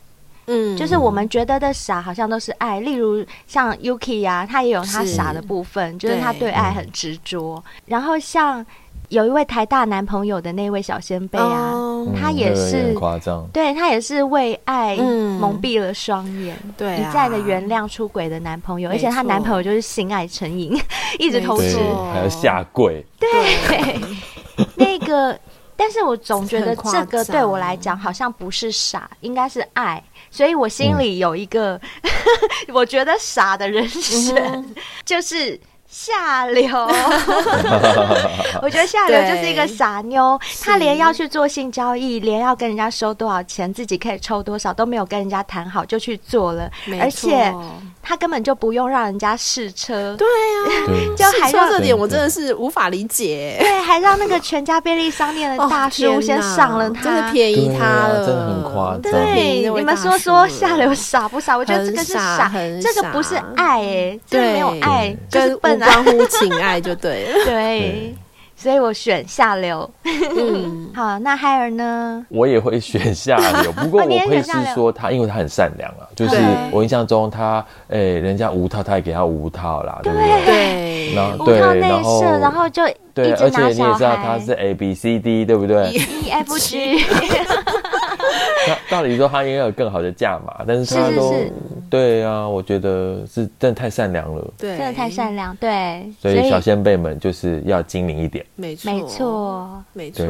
Speaker 3: 嗯，就是我们觉得的傻，好像都是爱。例如像 Yuki 啊，他也有他傻的部分，是就是他对爱很执着。然后像。有一位台大男朋友的那位小仙贝啊，他也是夸张，对，他也是为爱蒙蔽了双眼，对，一再的原谅出轨的男朋友，而且她男朋友就是性爱成瘾，一直偷吃，
Speaker 5: 还要下跪，
Speaker 3: 对，那个，但是我总觉得这个对我来讲好像不是傻，应该是爱，所以我心里有一个 我觉得傻的人选，就是。下流，我觉得下流就是一个傻妞，她连要去做性交易，连要跟人家收多少钱，自己可以抽多少都没有跟人家谈好就去做了，而且。他根本就不用让人家试车，
Speaker 2: 对 呀，就还让这点我真的是无法理解。
Speaker 3: 对，还让那个全家便利商店的大叔先上了他，
Speaker 2: 真的便宜他了，
Speaker 5: 真的很夸张。
Speaker 3: 对，你们说说下流傻不傻？我觉得这个是傻，这个不是爱，哎，这没有爱，就是笨，
Speaker 2: 无关乎情爱就对了。
Speaker 3: 对。所以我选下流。嗯，好，那海尔呢？
Speaker 5: 我也会选下流，不过我会是说他，因为他很善良啊。就是我印象中他，哎，人家无套，他也给他无套啦，对不对？
Speaker 3: 对，然后对，然后然后就
Speaker 5: 对，而且你也知道他是 A B C D，对不对？
Speaker 3: E F G。
Speaker 5: 那到底说他应该有更好的价码，但是他都。对啊，我觉得是真的太善良了，
Speaker 3: 对，真的太善良，对。
Speaker 5: 所以小先辈们就是要精明一点，
Speaker 3: 没错，没错，
Speaker 2: 没错。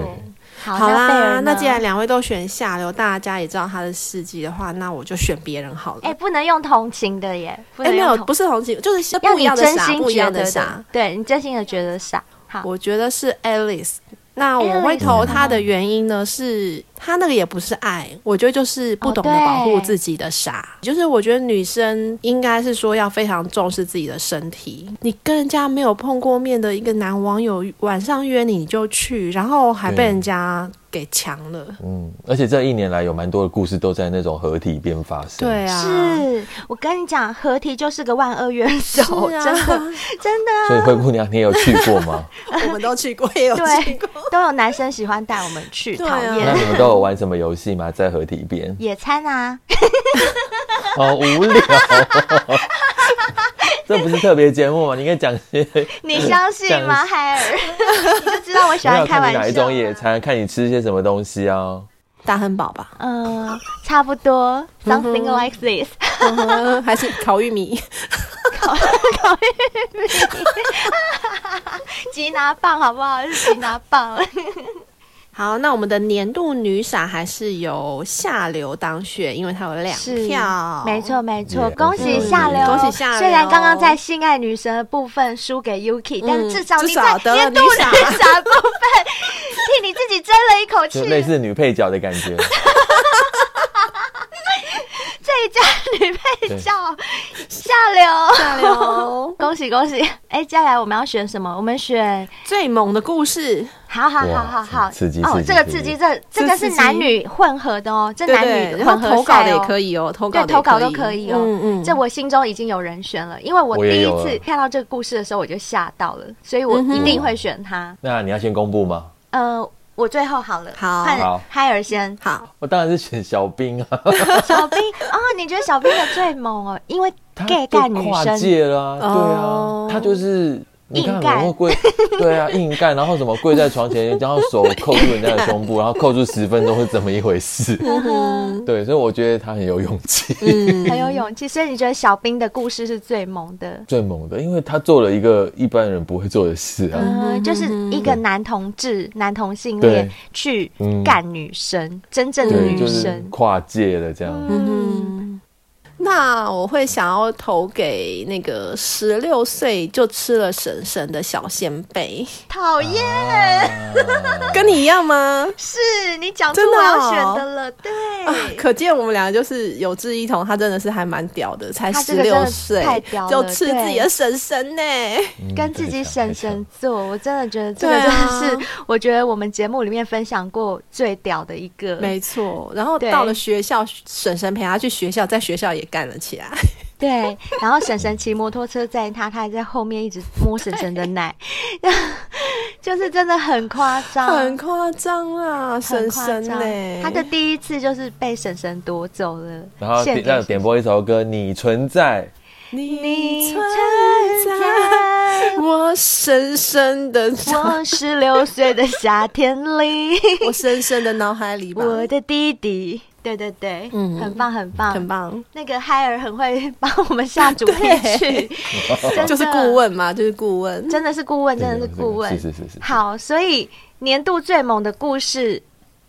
Speaker 2: 好啦，那既然两位都选下流，大家也知道他的事迹的话，那我就选别人好了。
Speaker 3: 哎，不能用同情的耶，
Speaker 2: 哎，没有，不是同情，就是不一样的傻，不一样的傻。
Speaker 3: 对，你真心的觉得傻，好，
Speaker 2: 我觉得是 Alice。那我会投他的原因呢，是他那个也不是爱，我觉得就是不懂得保护自己的傻。就是我觉得女生应该是说要非常重视自己的身体。你跟人家没有碰过面的一个男网友晚上约你，你就去，然后还被人家。给强了，
Speaker 5: 嗯，而且这一年来有蛮多的故事都在那种合体边发生。
Speaker 2: 对啊，
Speaker 3: 是我跟你讲，合体就是个万恶元首，啊、真的真的。
Speaker 5: 所以灰姑娘，你有去过吗？
Speaker 2: 我们都去过，也有去过，
Speaker 3: 都有男生喜欢带我们去。讨厌、啊。
Speaker 5: 那你们都有玩什么游戏吗？在合体边？
Speaker 3: 野餐啊。
Speaker 5: 好 无聊。这不是特别节目吗？你应该讲些。
Speaker 3: 你相信吗，海尔？你就知道我喜欢开玩笑。
Speaker 5: 哪一种野餐？看你吃些什么东西啊？
Speaker 2: 大汉堡吧。
Speaker 3: 嗯，差不多。Something like this。
Speaker 2: 还是烤玉米？
Speaker 3: 烤烤玉米。吉拿棒好不好？是吉拿棒。
Speaker 2: 好，那我们的年度女傻还是由下流当选，因为她有两票。
Speaker 3: 没错，没错，恭喜下流，
Speaker 2: 恭喜下流。
Speaker 3: 虽然刚刚在性爱女神的部分输给 Yuki，但至少你在年度女傻部分替你自己争了一口气，
Speaker 5: 类似女配角的感觉。
Speaker 3: 最佳女配角下流
Speaker 2: 下流，
Speaker 3: 恭喜恭喜！哎，接下来我们要选什么？我们选
Speaker 2: 最猛的故事。
Speaker 3: 好好好好好，
Speaker 5: 刺激
Speaker 3: 哦！这个刺激，这这个是男女混合的哦，这男女混合
Speaker 2: 投稿的也可以哦，投稿
Speaker 3: 对投稿都可以哦。
Speaker 2: 嗯嗯，
Speaker 3: 这我心中已经有人选了，因为我第一次看到这个故事的时候我就吓到了，所以我一定会选他。
Speaker 5: 那你要先公布吗？
Speaker 3: 呃。我最后好了，
Speaker 2: 好，
Speaker 3: 好，海尔先。
Speaker 2: 好，
Speaker 5: 我当然是选小兵啊，
Speaker 3: 小兵？哦，你觉得小兵的最猛哦，因为
Speaker 5: gay
Speaker 3: 干女生。
Speaker 5: 跨界啦啊，对啊，他就是。你看，然后跪，对啊，硬干，然后什么跪在床前，然后手扣住人家的胸部，然后扣住十分钟是怎么一回事？对，所以我觉得他很有勇气，
Speaker 3: 很有勇气。所以你觉得小兵的故事是最猛的？
Speaker 5: 最猛的，因为他做了一个一般人不会做的事啊，
Speaker 3: 嗯，就是一个男同志、男同性恋去干女生，真正的女生
Speaker 5: 跨界了这样。
Speaker 2: 嗯。那我会想要投给那个十六岁就吃了婶婶的小仙贝，
Speaker 3: 讨厌，
Speaker 2: 跟你一样吗？
Speaker 3: 是你讲出我要选的了，对，
Speaker 2: 可见我们两个就是有志一同，他真的是还蛮屌的，才十六岁就吃自己的婶婶呢，
Speaker 3: 跟自己婶婶做，我真的觉得这个真的是，我觉得我们节目里面分享过最屌的一个，
Speaker 2: 没错。然后到了学校，婶婶陪他去学校，在学校也。干了起来，
Speaker 3: 对，然后婶婶骑摩托车载他，他还在后面一直摸婶婶的奶，就是真的很夸张，
Speaker 2: 很夸张啊，婶婶呢，
Speaker 3: 他的第一次就是被婶婶夺走了，
Speaker 5: 然后让点播一首歌，你存在，
Speaker 3: 你存在。
Speaker 2: 我深深的
Speaker 3: 我十六岁的夏天里，
Speaker 2: 我深深的脑海里，
Speaker 3: 我的弟弟。对对对，嗯，很棒很棒。
Speaker 2: 很棒。
Speaker 3: 那个海尔很会帮我们下主题曲，
Speaker 2: 就是顾问嘛，就是顾问，
Speaker 3: 真的是顾问，真的是顾问，
Speaker 5: 是是是是。
Speaker 3: 好，所以年度最猛的故事，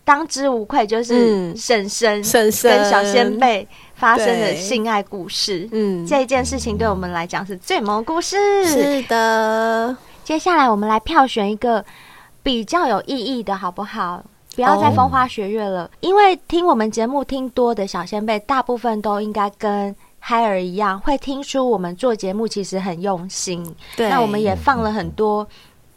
Speaker 3: 当之无愧就是婶婶婶婶。跟小仙贝发生的性爱故事。嗯，这一件事情对我们来讲是最猛故事。
Speaker 2: 是的，
Speaker 3: 接下来我们来票选一个比较有意义的，好不好？不要再风花雪月了，因为听我们节目听多的小先辈，大部分都应该跟海尔一样，会听出我们做节目其实很用心。对，那我们也放了很多。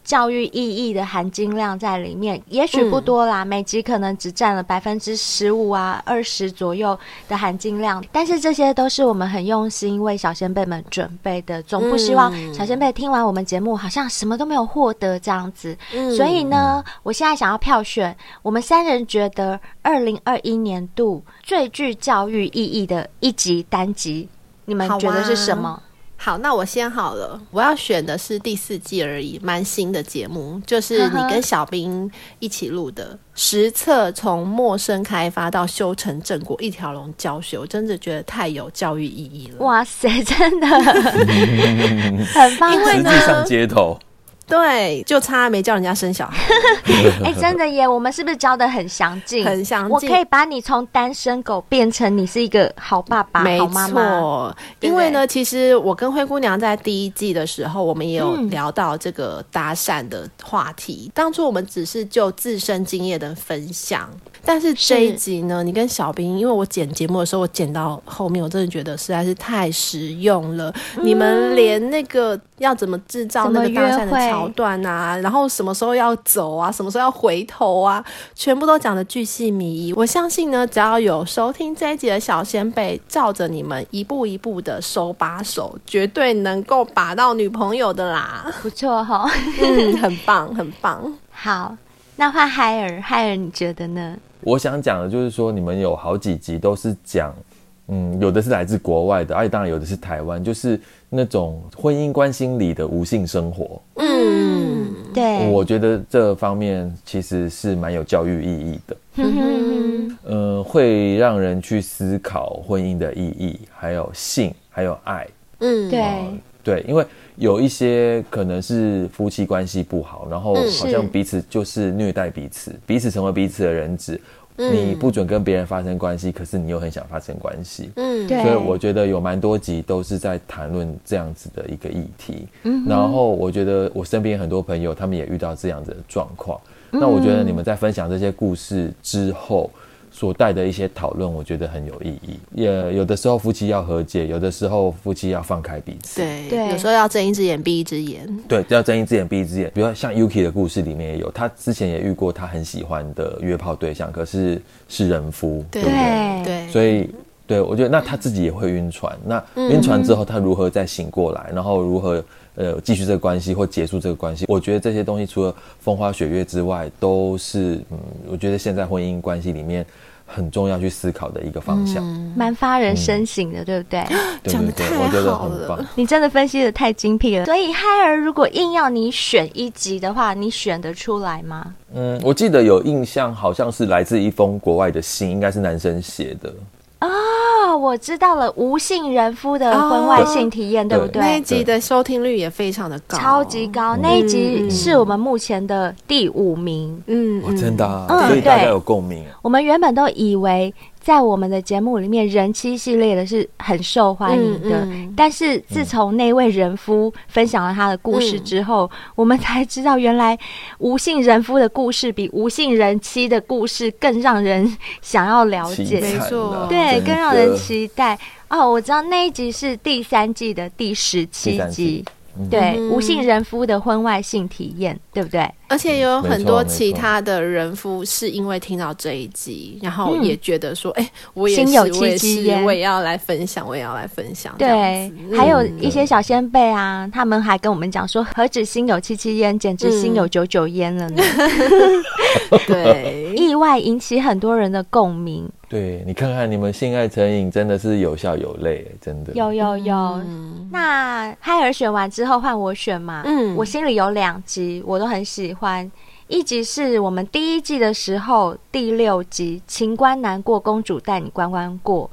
Speaker 3: 教育意义的含金量在里面，也许不多啦，嗯、每集可能只占了百分之十五啊、二十左右的含金量，但是这些都是我们很用心为小仙贝们准备的，总不希望小仙贝听完我们节目好像什么都没有获得这样子。嗯、所以呢，我现在想要票选我们三人觉得二零二一年度最具教育意义的一集单集，你们觉得是什么？
Speaker 2: 好，那我先好了。我要选的是第四季而已，蛮新的节目，就是你跟小兵一起录的实测，从陌生开发到修成正果一条龙教学，我真的觉得太有教育意义了。
Speaker 3: 哇塞，真的 很棒，
Speaker 2: 因为呢，
Speaker 5: 上街头。
Speaker 2: 对，就差没叫人家生小孩。
Speaker 3: 哎、欸，真的耶！我们是不是教的很详尽？
Speaker 2: 很详尽。
Speaker 3: 我可以把你从单身狗变成你是一个好爸爸、
Speaker 2: 没错
Speaker 3: 好妈妈。
Speaker 2: 因为呢，其实我跟灰姑娘在第一季的时候，我们也有聊到这个搭讪的话题。嗯、当初我们只是就自身经验的分享，但是这一集呢，你跟小兵，因为我剪节目的时候，我剪到后面，我真的觉得实在是太实用了。嗯、你们连那个要怎么制造那个搭讪的桥段啊，然后什么时候要走啊，什么时候要回头啊，全部都讲的巨细靡遗。我相信呢，只要有收听这一集的小仙贝，照着你们一步一步的手把手，绝对能够把到女朋友的啦。
Speaker 3: 不错哈、哦，
Speaker 2: 嗯，很棒，很棒。
Speaker 3: 好，那换海尔，海尔你觉得呢？
Speaker 5: 我想讲的就是说，你们有好几集都是讲。嗯，有的是来自国外的，而且当然有的是台湾，就是那种婚姻关心里的无性生活。
Speaker 3: 嗯，对，
Speaker 5: 我觉得这方面其实是蛮有教育意义的。嗯会让人去思考婚姻的意义，还有性，还有爱。
Speaker 3: 嗯，对，
Speaker 5: 对，因为有一些可能是夫妻关系不好，然后好像彼此就是虐待彼此，彼此成为彼此的人质。你不准跟别人发生关系，可是你又很想发生关系。嗯，对。所以我觉得有蛮多集都是在谈论这样子的一个议题。嗯，然后我觉得我身边很多朋友他们也遇到这样子的状况。嗯、那我觉得你们在分享这些故事之后，所带的一些讨论，我觉得很有意义。也有的时候夫妻要和解，有的时候夫妻要放开彼此。
Speaker 2: 对，
Speaker 3: 对
Speaker 2: 有时候要睁一只眼闭一只眼。
Speaker 5: 对，要睁一只眼闭一只眼。比如说像 Yuki 的故事里面也有，他之前也遇过他很喜欢的约炮对象，可是是人夫，对不对？
Speaker 2: 对，
Speaker 5: 所以对我觉得，那他自己也会晕船。那晕船之后，他如何再醒过来？然后如何呃继续这个关系或结束这个关系？我觉得这些东西除了风花雪月之外，都是嗯，我觉得现在婚姻关系里面。很重要去思考的一个方向，
Speaker 3: 蛮、嗯、发人深省的，嗯、对不对？
Speaker 2: 讲的太好了，
Speaker 5: 我觉得很棒。
Speaker 3: 你真的分析的太精辟了。所以，嗨儿，如果硬要你选一集的话，你选得出来吗？
Speaker 5: 嗯，我记得有印象，好像是来自一封国外的信，应该是男生写的。
Speaker 3: 哦，我知道了，无性人夫的婚外性体验，哦、对不对？
Speaker 2: 那一集的收听率也非常的高，
Speaker 3: 超级高。嗯、那一集是我们目前的第五名。嗯，
Speaker 5: 哦、真的、啊，嗯、所以大家有共鸣。
Speaker 3: 我们原本都以为。在我们的节目里面，人妻系列的是很受欢迎的。嗯嗯、但是自从那位人夫分享了他的故事之后，嗯、我们才知道，原来无性人夫的故事比无性人妻的故事更让人想要了解。
Speaker 2: 没错，
Speaker 3: 对，更让人期待。哦，我知道那一集是第三季的第十七集。对，嗯、无性人夫的婚外性体验，对不对？
Speaker 2: 而且有很多其他的人夫是因为听到这一集，然后也觉得说：“哎、欸，我也是，
Speaker 3: 有
Speaker 2: 我也是，我也要来分享，我也要来分享。”
Speaker 3: 对，嗯、还有一些小先辈啊，他们还跟我们讲说：“何止心有戚戚焉，简直心有九九焉了呢。嗯” 对，意外引起很多人的共鸣。
Speaker 5: 对，你看看你们性爱成瘾真的是有笑有泪，真的
Speaker 3: 有有有。嗯、那嗨尔选完之后换我选嘛？嗯，我心里有两集我都很喜欢，一集是我们第一季的时候第六集，情关难过，公主带你关关过。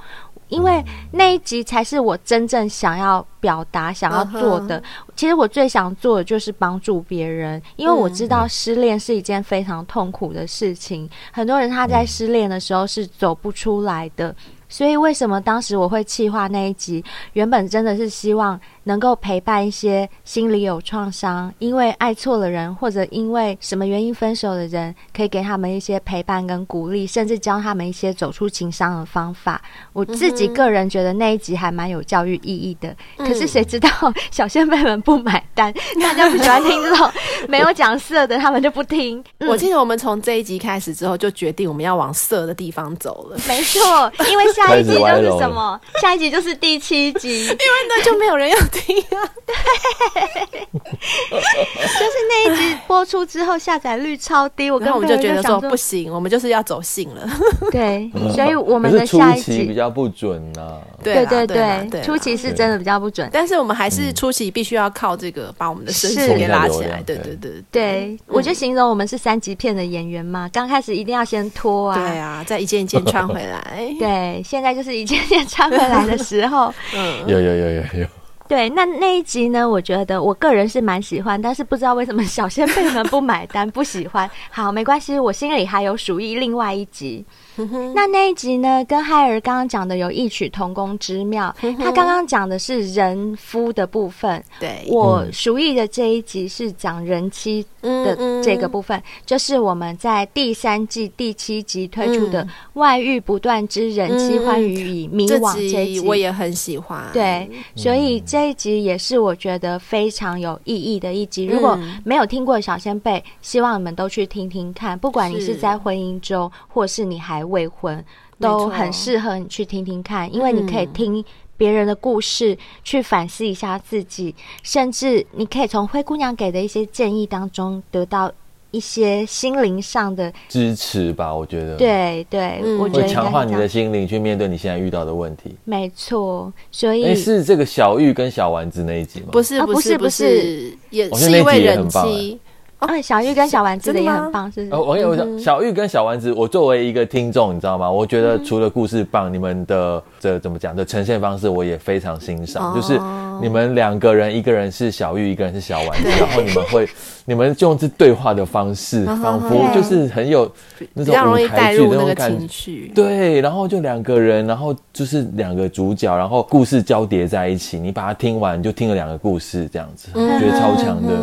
Speaker 3: 因为那一集才是我真正想要表达、想要做的。其实我最想做的就是帮助别人，因为我知道失恋是一件非常痛苦的事情。很多人他在失恋的时候是走不出来的。所以为什么当时我会企划那一集？原本真的是希望能够陪伴一些心里有创伤、因为爱错了人或者因为什么原因分手的人，可以给他们一些陪伴跟鼓励，甚至教他们一些走出情伤的方法。我自己个人觉得那一集还蛮有教育意义的。可是谁知道小先辈们不买单，大家不喜欢听这种没有讲色的，他们就不听。
Speaker 2: 我记得我们从这一集开始之后，就决定我们要往色的地方走了。
Speaker 3: 没错，因为下。下一集就是什么？下一集就是第七集，因为
Speaker 2: 那就没有人要听啊。
Speaker 3: 对，就是那一集播出之后下载率超低，我跟我们
Speaker 2: 就觉得说不行，我们就是要走性了。
Speaker 3: 对，所以我们的下一集
Speaker 5: 比较不准呐。
Speaker 3: 对对对，初期是真的比较不准，
Speaker 2: 但是我们还是初期必须要靠这个把我们的身体给拉起来。对对对
Speaker 3: 对，我就形容我们是三级片的演员嘛，刚开始一定要先脱啊，
Speaker 2: 对啊，再一件一件穿回来。
Speaker 3: 对，现在就是一件件穿回来的时候，
Speaker 5: 嗯，有有有有有。
Speaker 3: 对，那那一集呢？我觉得我个人是蛮喜欢，但是不知道为什么小仙辈们不买单，不喜欢。好，没关系，我心里还有属于另外一集。那那一集呢，跟嗨儿刚刚讲的有异曲同工之妙。他刚刚讲的是人夫的部分，对，我熟意的这一集是讲人妻的这个部分，就是我们在第三季第七集推出的“外遇不断之人妻欢愉与迷惘”这一集，
Speaker 2: 我也很喜欢。
Speaker 3: 对，所以这一集也是我觉得非常有意义的一集。如果没有听过小仙辈，希望你们都去听听看。不管你是在婚姻中，或是你还未婚都很适合你去听听看，因为你可以听别人的故事，去反思一下自己，甚至你可以从灰姑娘给的一些建议当中得到一些心灵上的
Speaker 5: 支持吧。我觉得，
Speaker 3: 对对，我觉得
Speaker 5: 强化你的心灵去面对你现在遇到的问题。
Speaker 3: 没错，所以
Speaker 5: 是这个小玉跟小丸子那一集吗？
Speaker 2: 不是，不是，不是，也是一位人妻。
Speaker 3: 哦，小玉跟小丸子的也很棒，是不是？
Speaker 5: 我跟你讲，小玉跟小丸子，我作为一个听众，你知道吗？我觉得除了故事棒，你们的这怎么讲的呈现方式，我也非常欣赏。就是你们两个人，一个人是小玉，一个人是小丸子，然后你们会，你们用这对话的方式，仿佛就是很有那种舞台剧那种感觉。对，然后就两个人，然后就是两个主角，然后故事交叠在一起，你把它听完，就听了两个故事，这样子，我觉得超强的。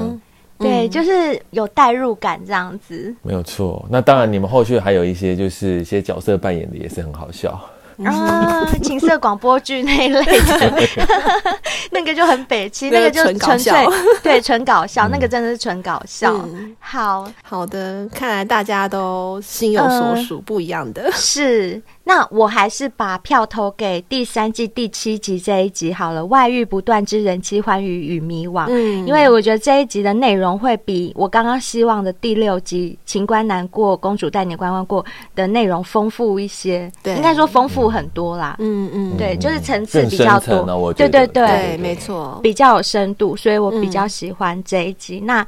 Speaker 3: 对，就是有代入感这样子。
Speaker 5: 没有错。那当然，你们后续还有一些就是一些角色扮演的也是很好笑。
Speaker 3: 啊，情色广播剧那一类的，那个就很北七，那个就纯粹 对纯搞笑，那个真的是纯搞笑。好
Speaker 2: 好的，看来大家都心有所属，不一样的
Speaker 3: 是。那我还是把票投给第三季第七集这一集好了，外遇不断之人妻欢愉与迷惘。嗯，因为我觉得这一集的内容会比我刚刚希望的第六集情关难过，公主带你关关过的内容丰富一些。对，应该说丰富很多啦。嗯嗯，对，就是层次比较多。对对对，
Speaker 2: 没错，
Speaker 3: 比较有深度，所以我比较喜欢这一集。那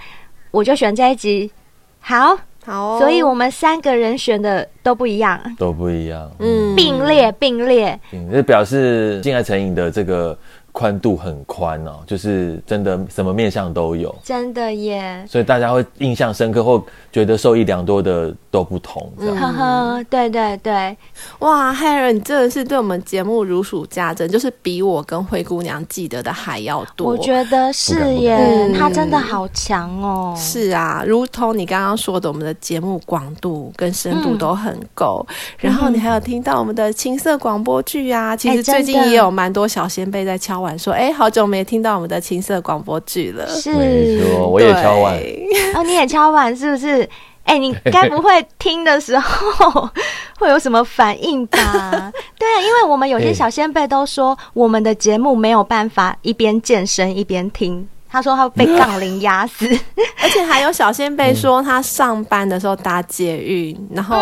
Speaker 3: 我就选这一集。好。
Speaker 2: 好，
Speaker 3: 所以我们三个人选的都不一样，
Speaker 5: 都不一样，
Speaker 3: 嗯，并列并列，
Speaker 5: 嗯，这表示性爱成瘾的这个。宽度很宽哦，就是真的什么面相都有，
Speaker 3: 真的耶。
Speaker 5: 所以大家会印象深刻或觉得受益良多的都不同，这样。
Speaker 3: 呵呵，对对对，
Speaker 2: 哇，海尔，你真的是对我们节目如数家珍，就是比我跟灰姑娘记得的还要多。
Speaker 3: 我觉得是耶，他真的好强哦。
Speaker 2: 是啊，如同你刚刚说的，我们的节目广度跟深度都很够。然后你还有听到我们的情色广播剧啊，其实最近也有蛮多小仙贝在敲。说哎，好久没听到我们的情色广播剧了。
Speaker 3: 是，
Speaker 5: 没错，我也敲碗。
Speaker 3: 哦，你也敲碗是不是？哎，你该不会听的时候会有什么反应吧？对啊，因为我们有些小仙贝都说我们的节目没有办法一边健身一边听，他说他会被杠铃压死，
Speaker 2: 而且还有小仙贝说他上班的时候搭捷运，然后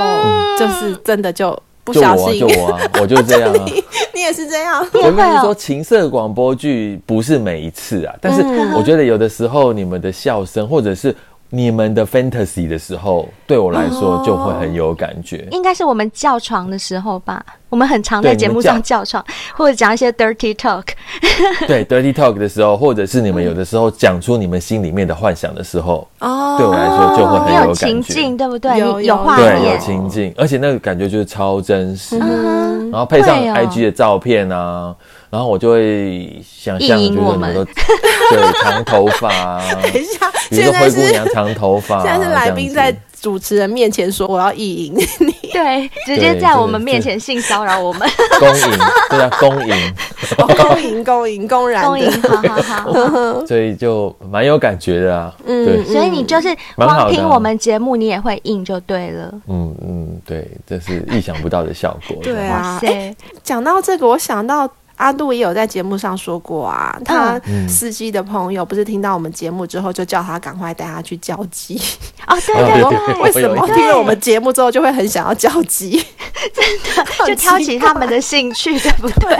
Speaker 2: 就是真的就。
Speaker 5: 就我啊，就我啊，我就这样啊。
Speaker 2: 你，你也是这样。
Speaker 5: 我跟你说，情色广播剧不是每一次啊，但是我觉得有的时候你们的笑声，或者是。你们的 fantasy 的时候，对我来说就会很有感觉。
Speaker 3: 应该是我们叫床的时候吧？我们很常在节目上叫床，或者讲一些 dirty talk。
Speaker 5: 对，dirty talk 的时候，或者是你们有的时候讲出你们心里面的幻想的时候，哦，对我来说就会很有感觉。
Speaker 3: 情境，对不对？
Speaker 2: 有
Speaker 3: 有画
Speaker 5: 面，对，有情境，而且那个感觉就是超真实。然后配上 IG 的照片啊。然后我就会想象，就是你们。都对长头发，
Speaker 2: 等一下，
Speaker 5: 比如说灰姑娘长头发，
Speaker 2: 现在是来宾在主持人面前说我要意淫。你，
Speaker 3: 对，直接在我们面前性骚扰我们，
Speaker 5: 公淫，对啊，公淫，
Speaker 2: 公淫，公淫，公然的，
Speaker 3: 好好好，
Speaker 5: 所以就蛮有感觉的啊，嗯，
Speaker 3: 所以你就是光听我们节目，你也会硬就对了，
Speaker 5: 嗯嗯，对，这是意想不到的效果，
Speaker 2: 对啊，哎，讲到这个，我想到。阿杜也有在节目上说过啊，他司机的朋友不是听到我们节目之后，就叫他赶快带他去交机
Speaker 3: 哦，对对 对，
Speaker 2: 为什么？听了我们节目之后就会很想要交机？
Speaker 3: 真的就挑起他们的兴趣，对不对？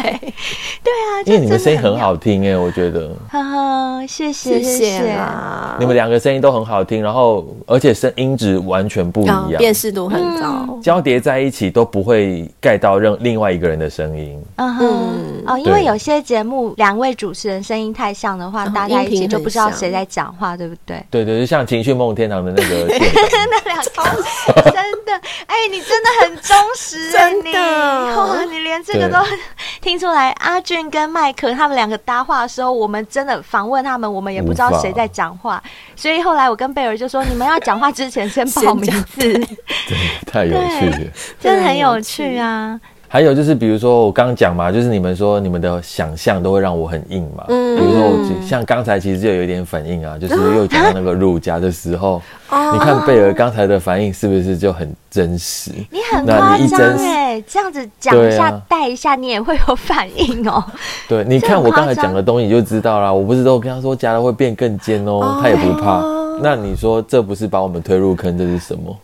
Speaker 3: 对。啊，
Speaker 5: 因为你们声音很好听哎，我觉得，
Speaker 3: 呵呵，谢谢谢谢啊，
Speaker 5: 你们两个声音都很好听，然后而且声音质完全不一样，
Speaker 2: 辨识度很高，
Speaker 5: 交叠在一起都不会盖到任另外一个人的声音，
Speaker 3: 嗯哼。哦，因为有些节目两位主持人声音太像的话，大家一起就不知道谁在讲话，对不对？
Speaker 5: 对对，就像情绪梦天堂的那个，
Speaker 3: 那两个真的，哎，你真的很忠实，真的，你连这个都听出来。阿俊跟麦克他们两个搭话的时候，我们真的访问他们，我们也不知道谁在讲话，所以后来我跟贝尔就说，你们要讲话之前先报名字，
Speaker 5: 对，太有趣了，
Speaker 3: 真的很有趣啊。
Speaker 5: 还有就是，比如说我刚刚讲嘛，就是你们说你们的想象都会让我很硬嘛。嗯，比如说我像刚才其实就有一点反应啊，就是又讲到那个乳夹的时候，你看贝尔刚才的反应是不是就很真实？
Speaker 3: 你很夸张哎，这样子讲一下带一下，你也会有反应哦。
Speaker 5: 对，你看我刚才讲的东西你就知道啦。我不是都跟他说夹了会变更尖哦，他也不怕。那你说这不是把我们推入坑，这是什么？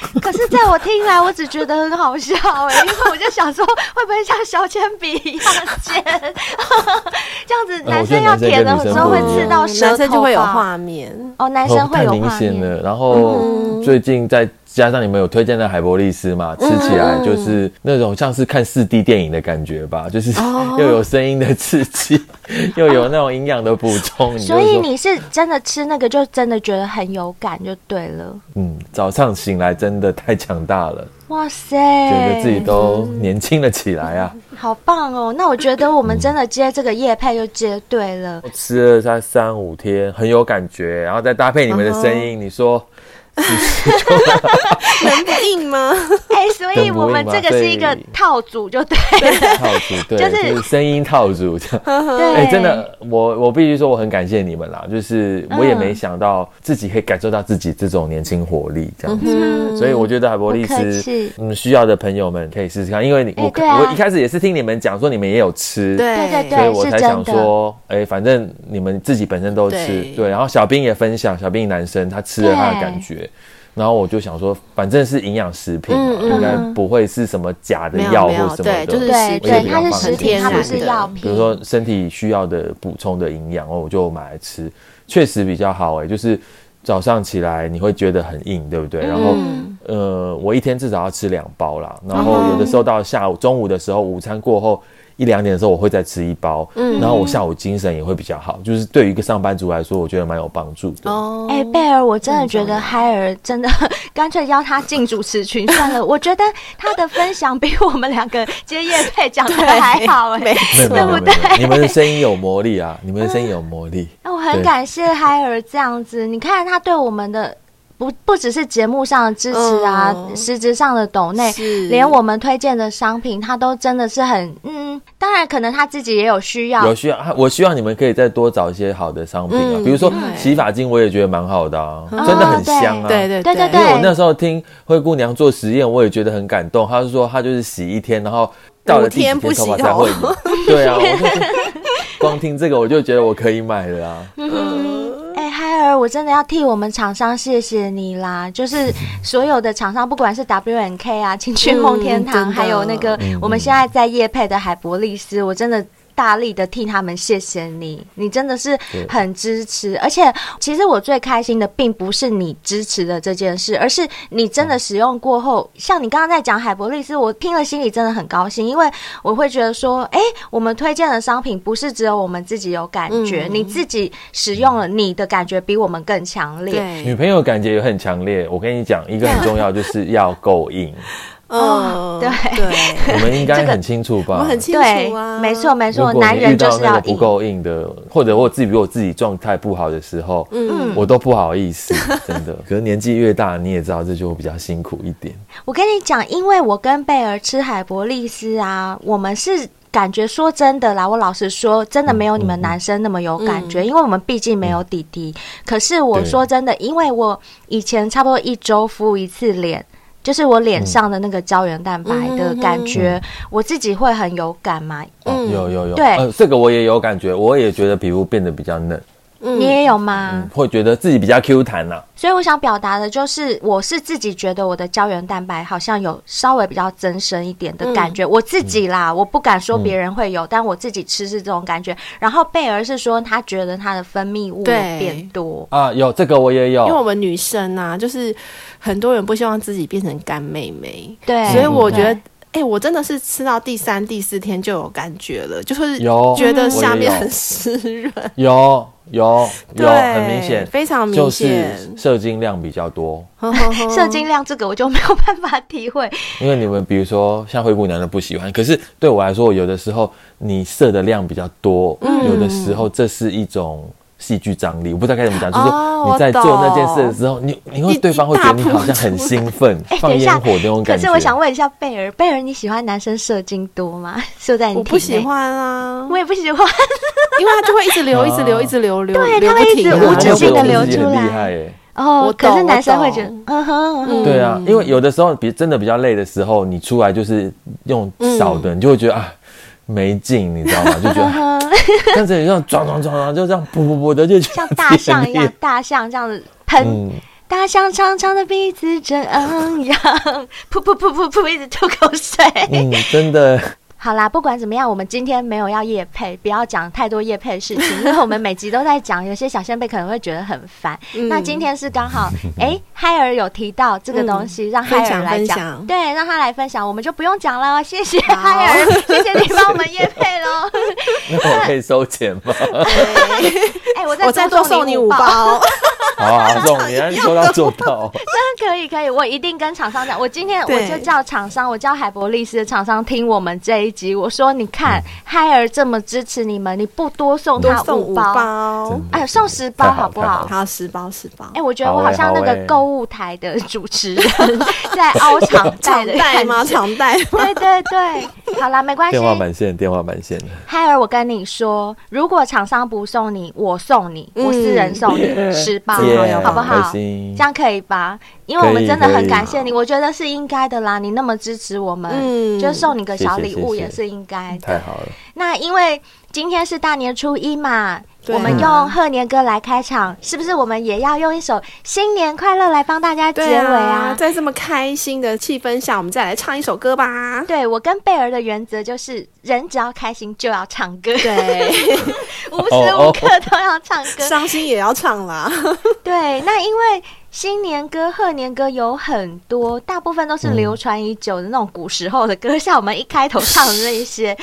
Speaker 3: 可是，在我听来，我只觉得很好笑哎，因为我就想说，会不会像削铅笔一样尖？这样子，男生要舔的时候会刺到舌头，
Speaker 2: 男生就会有画面。
Speaker 3: 哦，男生会有画面。
Speaker 5: 然后最近再加上你们有推荐的海博利斯嘛，吃起来就是那种像是看四 D 电影的感觉吧，就是 又有声音的刺激，又有那种营养的补充。
Speaker 3: 所以你是真的吃那个，就真的觉得很有感，就对了。
Speaker 5: 嗯，早上醒来真的太强大了。
Speaker 3: 哇塞，
Speaker 5: 觉得自己都年轻了起来啊！
Speaker 3: 好棒哦！那我觉得我们真的接这个夜配就接对了。
Speaker 5: 我吃了才三五天，很有感觉，然后再搭配你们的声音，你说。
Speaker 2: 能不硬吗？
Speaker 3: 哎，所以我们这个是一个套组，就对了。
Speaker 5: 套组对，就是声音套组这样。对，哎，真的，我我必须说，我很感谢你们啦。就是我也没想到自己可以感受到自己这种年轻活力这样子。所以我觉得海博利斯，嗯，需要的朋友们可以试试看，因为你我我一开始也是听你们讲说你们也有吃，
Speaker 3: 对对对，
Speaker 5: 所以我才想说，哎，反正你们自己本身都吃，对。然后小兵也分享，小兵男生他吃了他的感觉。然后我就想说，反正是营养食品嘛，应该不会是什么假的药或什么的。
Speaker 2: 对，就是
Speaker 3: 对对，它是食品，它不是药品。
Speaker 5: 比如说身体需要的补充的营养，我就买来吃，确实比较好哎。就是早上起来你会觉得很硬，对不对？然后呃，我一天至少要吃两包啦。然后有的时候到下午、中午的时候，午餐过后。一两点的时候，我会再吃一包，嗯，然后我下午精神也会比较好，就是对于一个上班族来说，我觉得蛮有帮助的。
Speaker 3: 哦，哎，贝儿，我真的觉得海尔真的 干脆邀他进主持群算了。我觉得他的分享比我们两个接业配讲的还好，哎，对不对？
Speaker 5: 你们的声音有魔力啊，你们的声音有魔力。
Speaker 3: 那 我很感谢海尔这样子，你看他对我们的。不不只是节目上的支持啊，嗯、实质上的抖内，是连我们推荐的商品，他都真的是很嗯。当然，可能他自己也有需要，
Speaker 5: 有需要。我希望你们可以再多找一些好的商品啊，嗯、比如说洗发精，我也觉得蛮好的啊，嗯、真的很香啊。
Speaker 3: 对对对对对。
Speaker 5: 因为我那时候听灰姑娘做实验，我也觉得很感动。她是说她就是洗一天，然后到了天头发才会油。对啊，光听这个我就觉得我可以买了啊。
Speaker 3: 嗯海尔，我真的要替我们厂商谢谢你啦！就是所有的厂商，不管是 W N K 啊、青春梦天堂，还有那个我们现在在业配的海博利斯，我真的。大力的替他们谢谢你，你真的是很支持，而且其实我最开心的并不是你支持的这件事，而是你真的使用过后，嗯、像你刚刚在讲海博利斯，我听了心里真的很高兴，因为我会觉得说，哎、欸，我们推荐的商品不是只有我们自己有感觉，嗯、你自己使用了，你的感觉比我们更强烈。
Speaker 5: 对女朋友感觉也很强烈，我跟你讲，一个很重要就是要够硬。
Speaker 3: 哦，对对，
Speaker 5: 我们应该很清楚吧？
Speaker 2: 我们很清楚啊，
Speaker 3: 没错没错，男人就是要
Speaker 5: 不够硬的，或者我自己比我自己状态不好的时候，嗯，我都不好意思，真的。可是年纪越大，你也知道这就会比较辛苦一点。
Speaker 3: 我跟你讲，因为我跟贝尔吃海博利斯啊，我们是感觉说真的啦，我老实说，真的没有你们男生那么有感觉，因为我们毕竟没有弟弟。可是我说真的，因为我以前差不多一周敷一次脸。就是我脸上的那个胶原蛋白的感觉，我自己会很有感嘛。
Speaker 5: 嗯，有有有。
Speaker 3: 对，
Speaker 5: 呃，这个我也有感觉，我也觉得皮肤变得比较嫩。
Speaker 3: 你也有吗？
Speaker 5: 会觉得自己比较 Q 弹呐。
Speaker 3: 所以我想表达的就是，我是自己觉得我的胶原蛋白好像有稍微比较增生一点的感觉。我自己啦，我不敢说别人会有，但我自己吃是这种感觉。然后贝儿是说她觉得他的分泌物变多
Speaker 5: 啊，有这个我也有。
Speaker 2: 因为我们女生啊，就是很多人不希望自己变成干妹妹，
Speaker 3: 对，
Speaker 2: 所以我觉得。哎，我真的是吃到第三、第四天就有感觉了，就是有觉得下面很湿润，
Speaker 5: 有有有，很明显，
Speaker 2: 非常明显，
Speaker 5: 就是射精量比较多。
Speaker 3: 射精量这个我就没有办法体会，
Speaker 5: 因为你们比如说像灰姑娘的不喜欢，可是对我来说，有的时候你射的量比较多，有的时候这是一种。戏剧张力，我不知道该怎么讲，就是你在做那件事的时候，你你会对方会觉得你好像很兴奋，放烟火那种感觉。
Speaker 3: 可是我想问一下贝儿，贝儿你喜欢男生射精多吗？射在你体内？
Speaker 2: 我不喜欢啊，
Speaker 3: 我也不喜欢，
Speaker 2: 因为他就会一直流，一直流，一直流，流，
Speaker 3: 对，他会一直无止境的流出来。厉害哦，可是男生会觉得，嗯哼，
Speaker 5: 对啊，因为有的时候比真的比较累的时候，你出来就是用少的，你就会觉得啊。没劲，你知道吗？就觉得，但是你这样撞撞撞撞，就这样噗噗噗的就
Speaker 3: 像大象一样，大象这样子喷，嗯、大象长长的鼻子正昂扬，噗噗噗噗噗一直吐口水。
Speaker 5: 嗯，真的。
Speaker 3: 好啦，不管怎么样，我们今天没有要夜配，不要讲太多夜配的事情，因为我们每集都在讲，有些小仙贝可能会觉得很烦。嗯、那今天是刚好，哎、欸，嗨儿有提到这个东西，嗯、让嗨儿来讲，对，让他来分享，我们就不用讲了。谢谢嗨儿，谢谢你帮我们夜配喽。
Speaker 5: 那我可以收钱吗？
Speaker 3: 哎、欸，我再多送你五包。
Speaker 5: 好啊，送你，你说到做到。
Speaker 3: 真的可以，可以，我一定跟厂商讲。我今天我就叫厂商，我叫海博力斯的厂商听我们这一集。我说，你看嗨儿这么支持你们，你不多送他五包，哎，送十包好不好？
Speaker 2: 他，十包，十包。
Speaker 3: 哎，我觉得我好像那个购物台的主持人，在凹长带的
Speaker 2: 袋吗？长带？
Speaker 3: 对对对。好啦，没关系。
Speaker 5: 电话满线，电话满线。
Speaker 3: 嗨儿，我跟你说，如果厂商不送你，我送你，我私人送你 十包。Yeah, 好不好？这样可以吧？因为我们真的很感谢你，我觉得是应该的啦。你那么支持我们，嗯，就送你个小礼物也是应该的。
Speaker 5: 太好了。
Speaker 3: 那因为今天是大年初一嘛。我们用贺年歌来开场，是不是？我们也要用一首新年快乐来帮大家结尾啊！
Speaker 2: 在这么开心的气氛下，我们再来唱一首歌吧。
Speaker 3: 对，我跟贝儿的原则就是，人只要开心就要唱歌，
Speaker 2: 对，
Speaker 3: 无时无刻都要唱歌，
Speaker 2: 伤心也要唱啦。
Speaker 3: 对，那因为。新年歌、贺年歌有很多，大部分都是流传已久的那种古时候的歌，嗯、像我们一开头唱的那一些。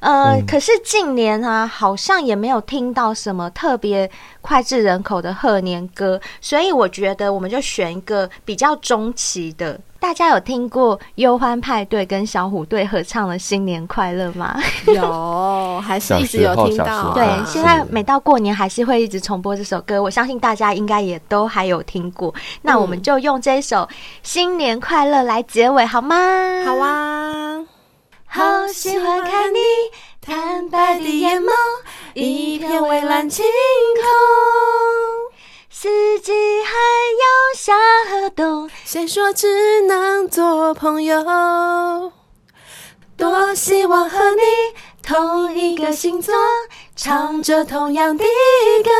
Speaker 3: 呃，嗯、可是近年啊，好像也没有听到什么特别脍炙人口的贺年歌，所以我觉得我们就选一个比较中期的。大家有听过忧欢派对跟小虎队合唱的《新年快乐》吗？
Speaker 2: 有，还是一直有听到。
Speaker 3: 对，现在每到过年还是会一直重播这首歌，我相信大家应该也都还有听过。那我们就用这一首《新年快乐》来结尾好吗？
Speaker 2: 好啊。
Speaker 3: 好喜欢看你坦白的眼眸，一片蔚蓝晴空。四季还有夏和冬，
Speaker 2: 谁说只能做朋友？多希望和你同一个星座，唱着同样的歌。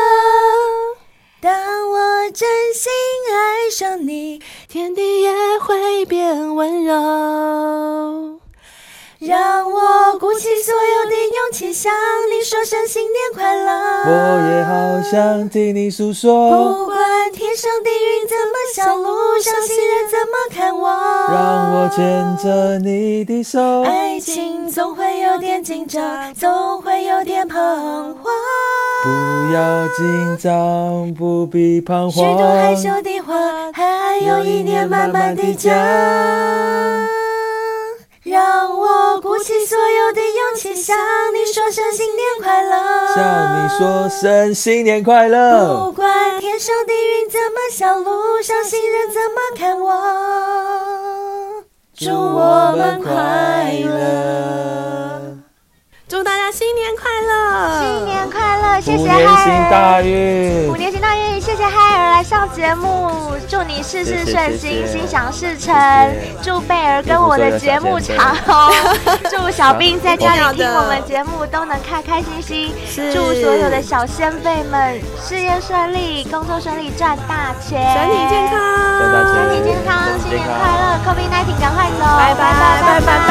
Speaker 2: 当我真心爱上你，天地也会变温柔。让我鼓起所有的勇气向你说声新年快乐。
Speaker 5: 我也好想听你诉说。
Speaker 2: 不管天上的云怎么笑，路上行人怎么看我。
Speaker 5: 让我牵着你的手。
Speaker 2: 爱情总会有点紧张，总会有点彷徨。
Speaker 5: 不要紧张，不必彷徨。
Speaker 2: 许多害羞的话，还有一年慢慢的讲。让我鼓起所有的勇气，向你说声新年快乐。
Speaker 5: 向你说声新年快乐。
Speaker 2: 不管天上的云怎么笑，路上行人怎么看我，祝我们快乐。祝大家新年快乐，
Speaker 3: 新年快乐！谢谢
Speaker 5: 嗨儿，虎年行大运，
Speaker 3: 虎年行大运！谢谢海尔来上节目，祝你事事顺心，心想事成。祝贝儿跟我的节目长红，祝小兵在家里听我们节目都能开开心心。祝所有的小先辈们事业顺利，工作顺利，赚大钱，
Speaker 2: 身体健康，
Speaker 3: 身体健康，新年快乐！COVID-19 赶快走，
Speaker 2: 拜拜拜拜拜拜。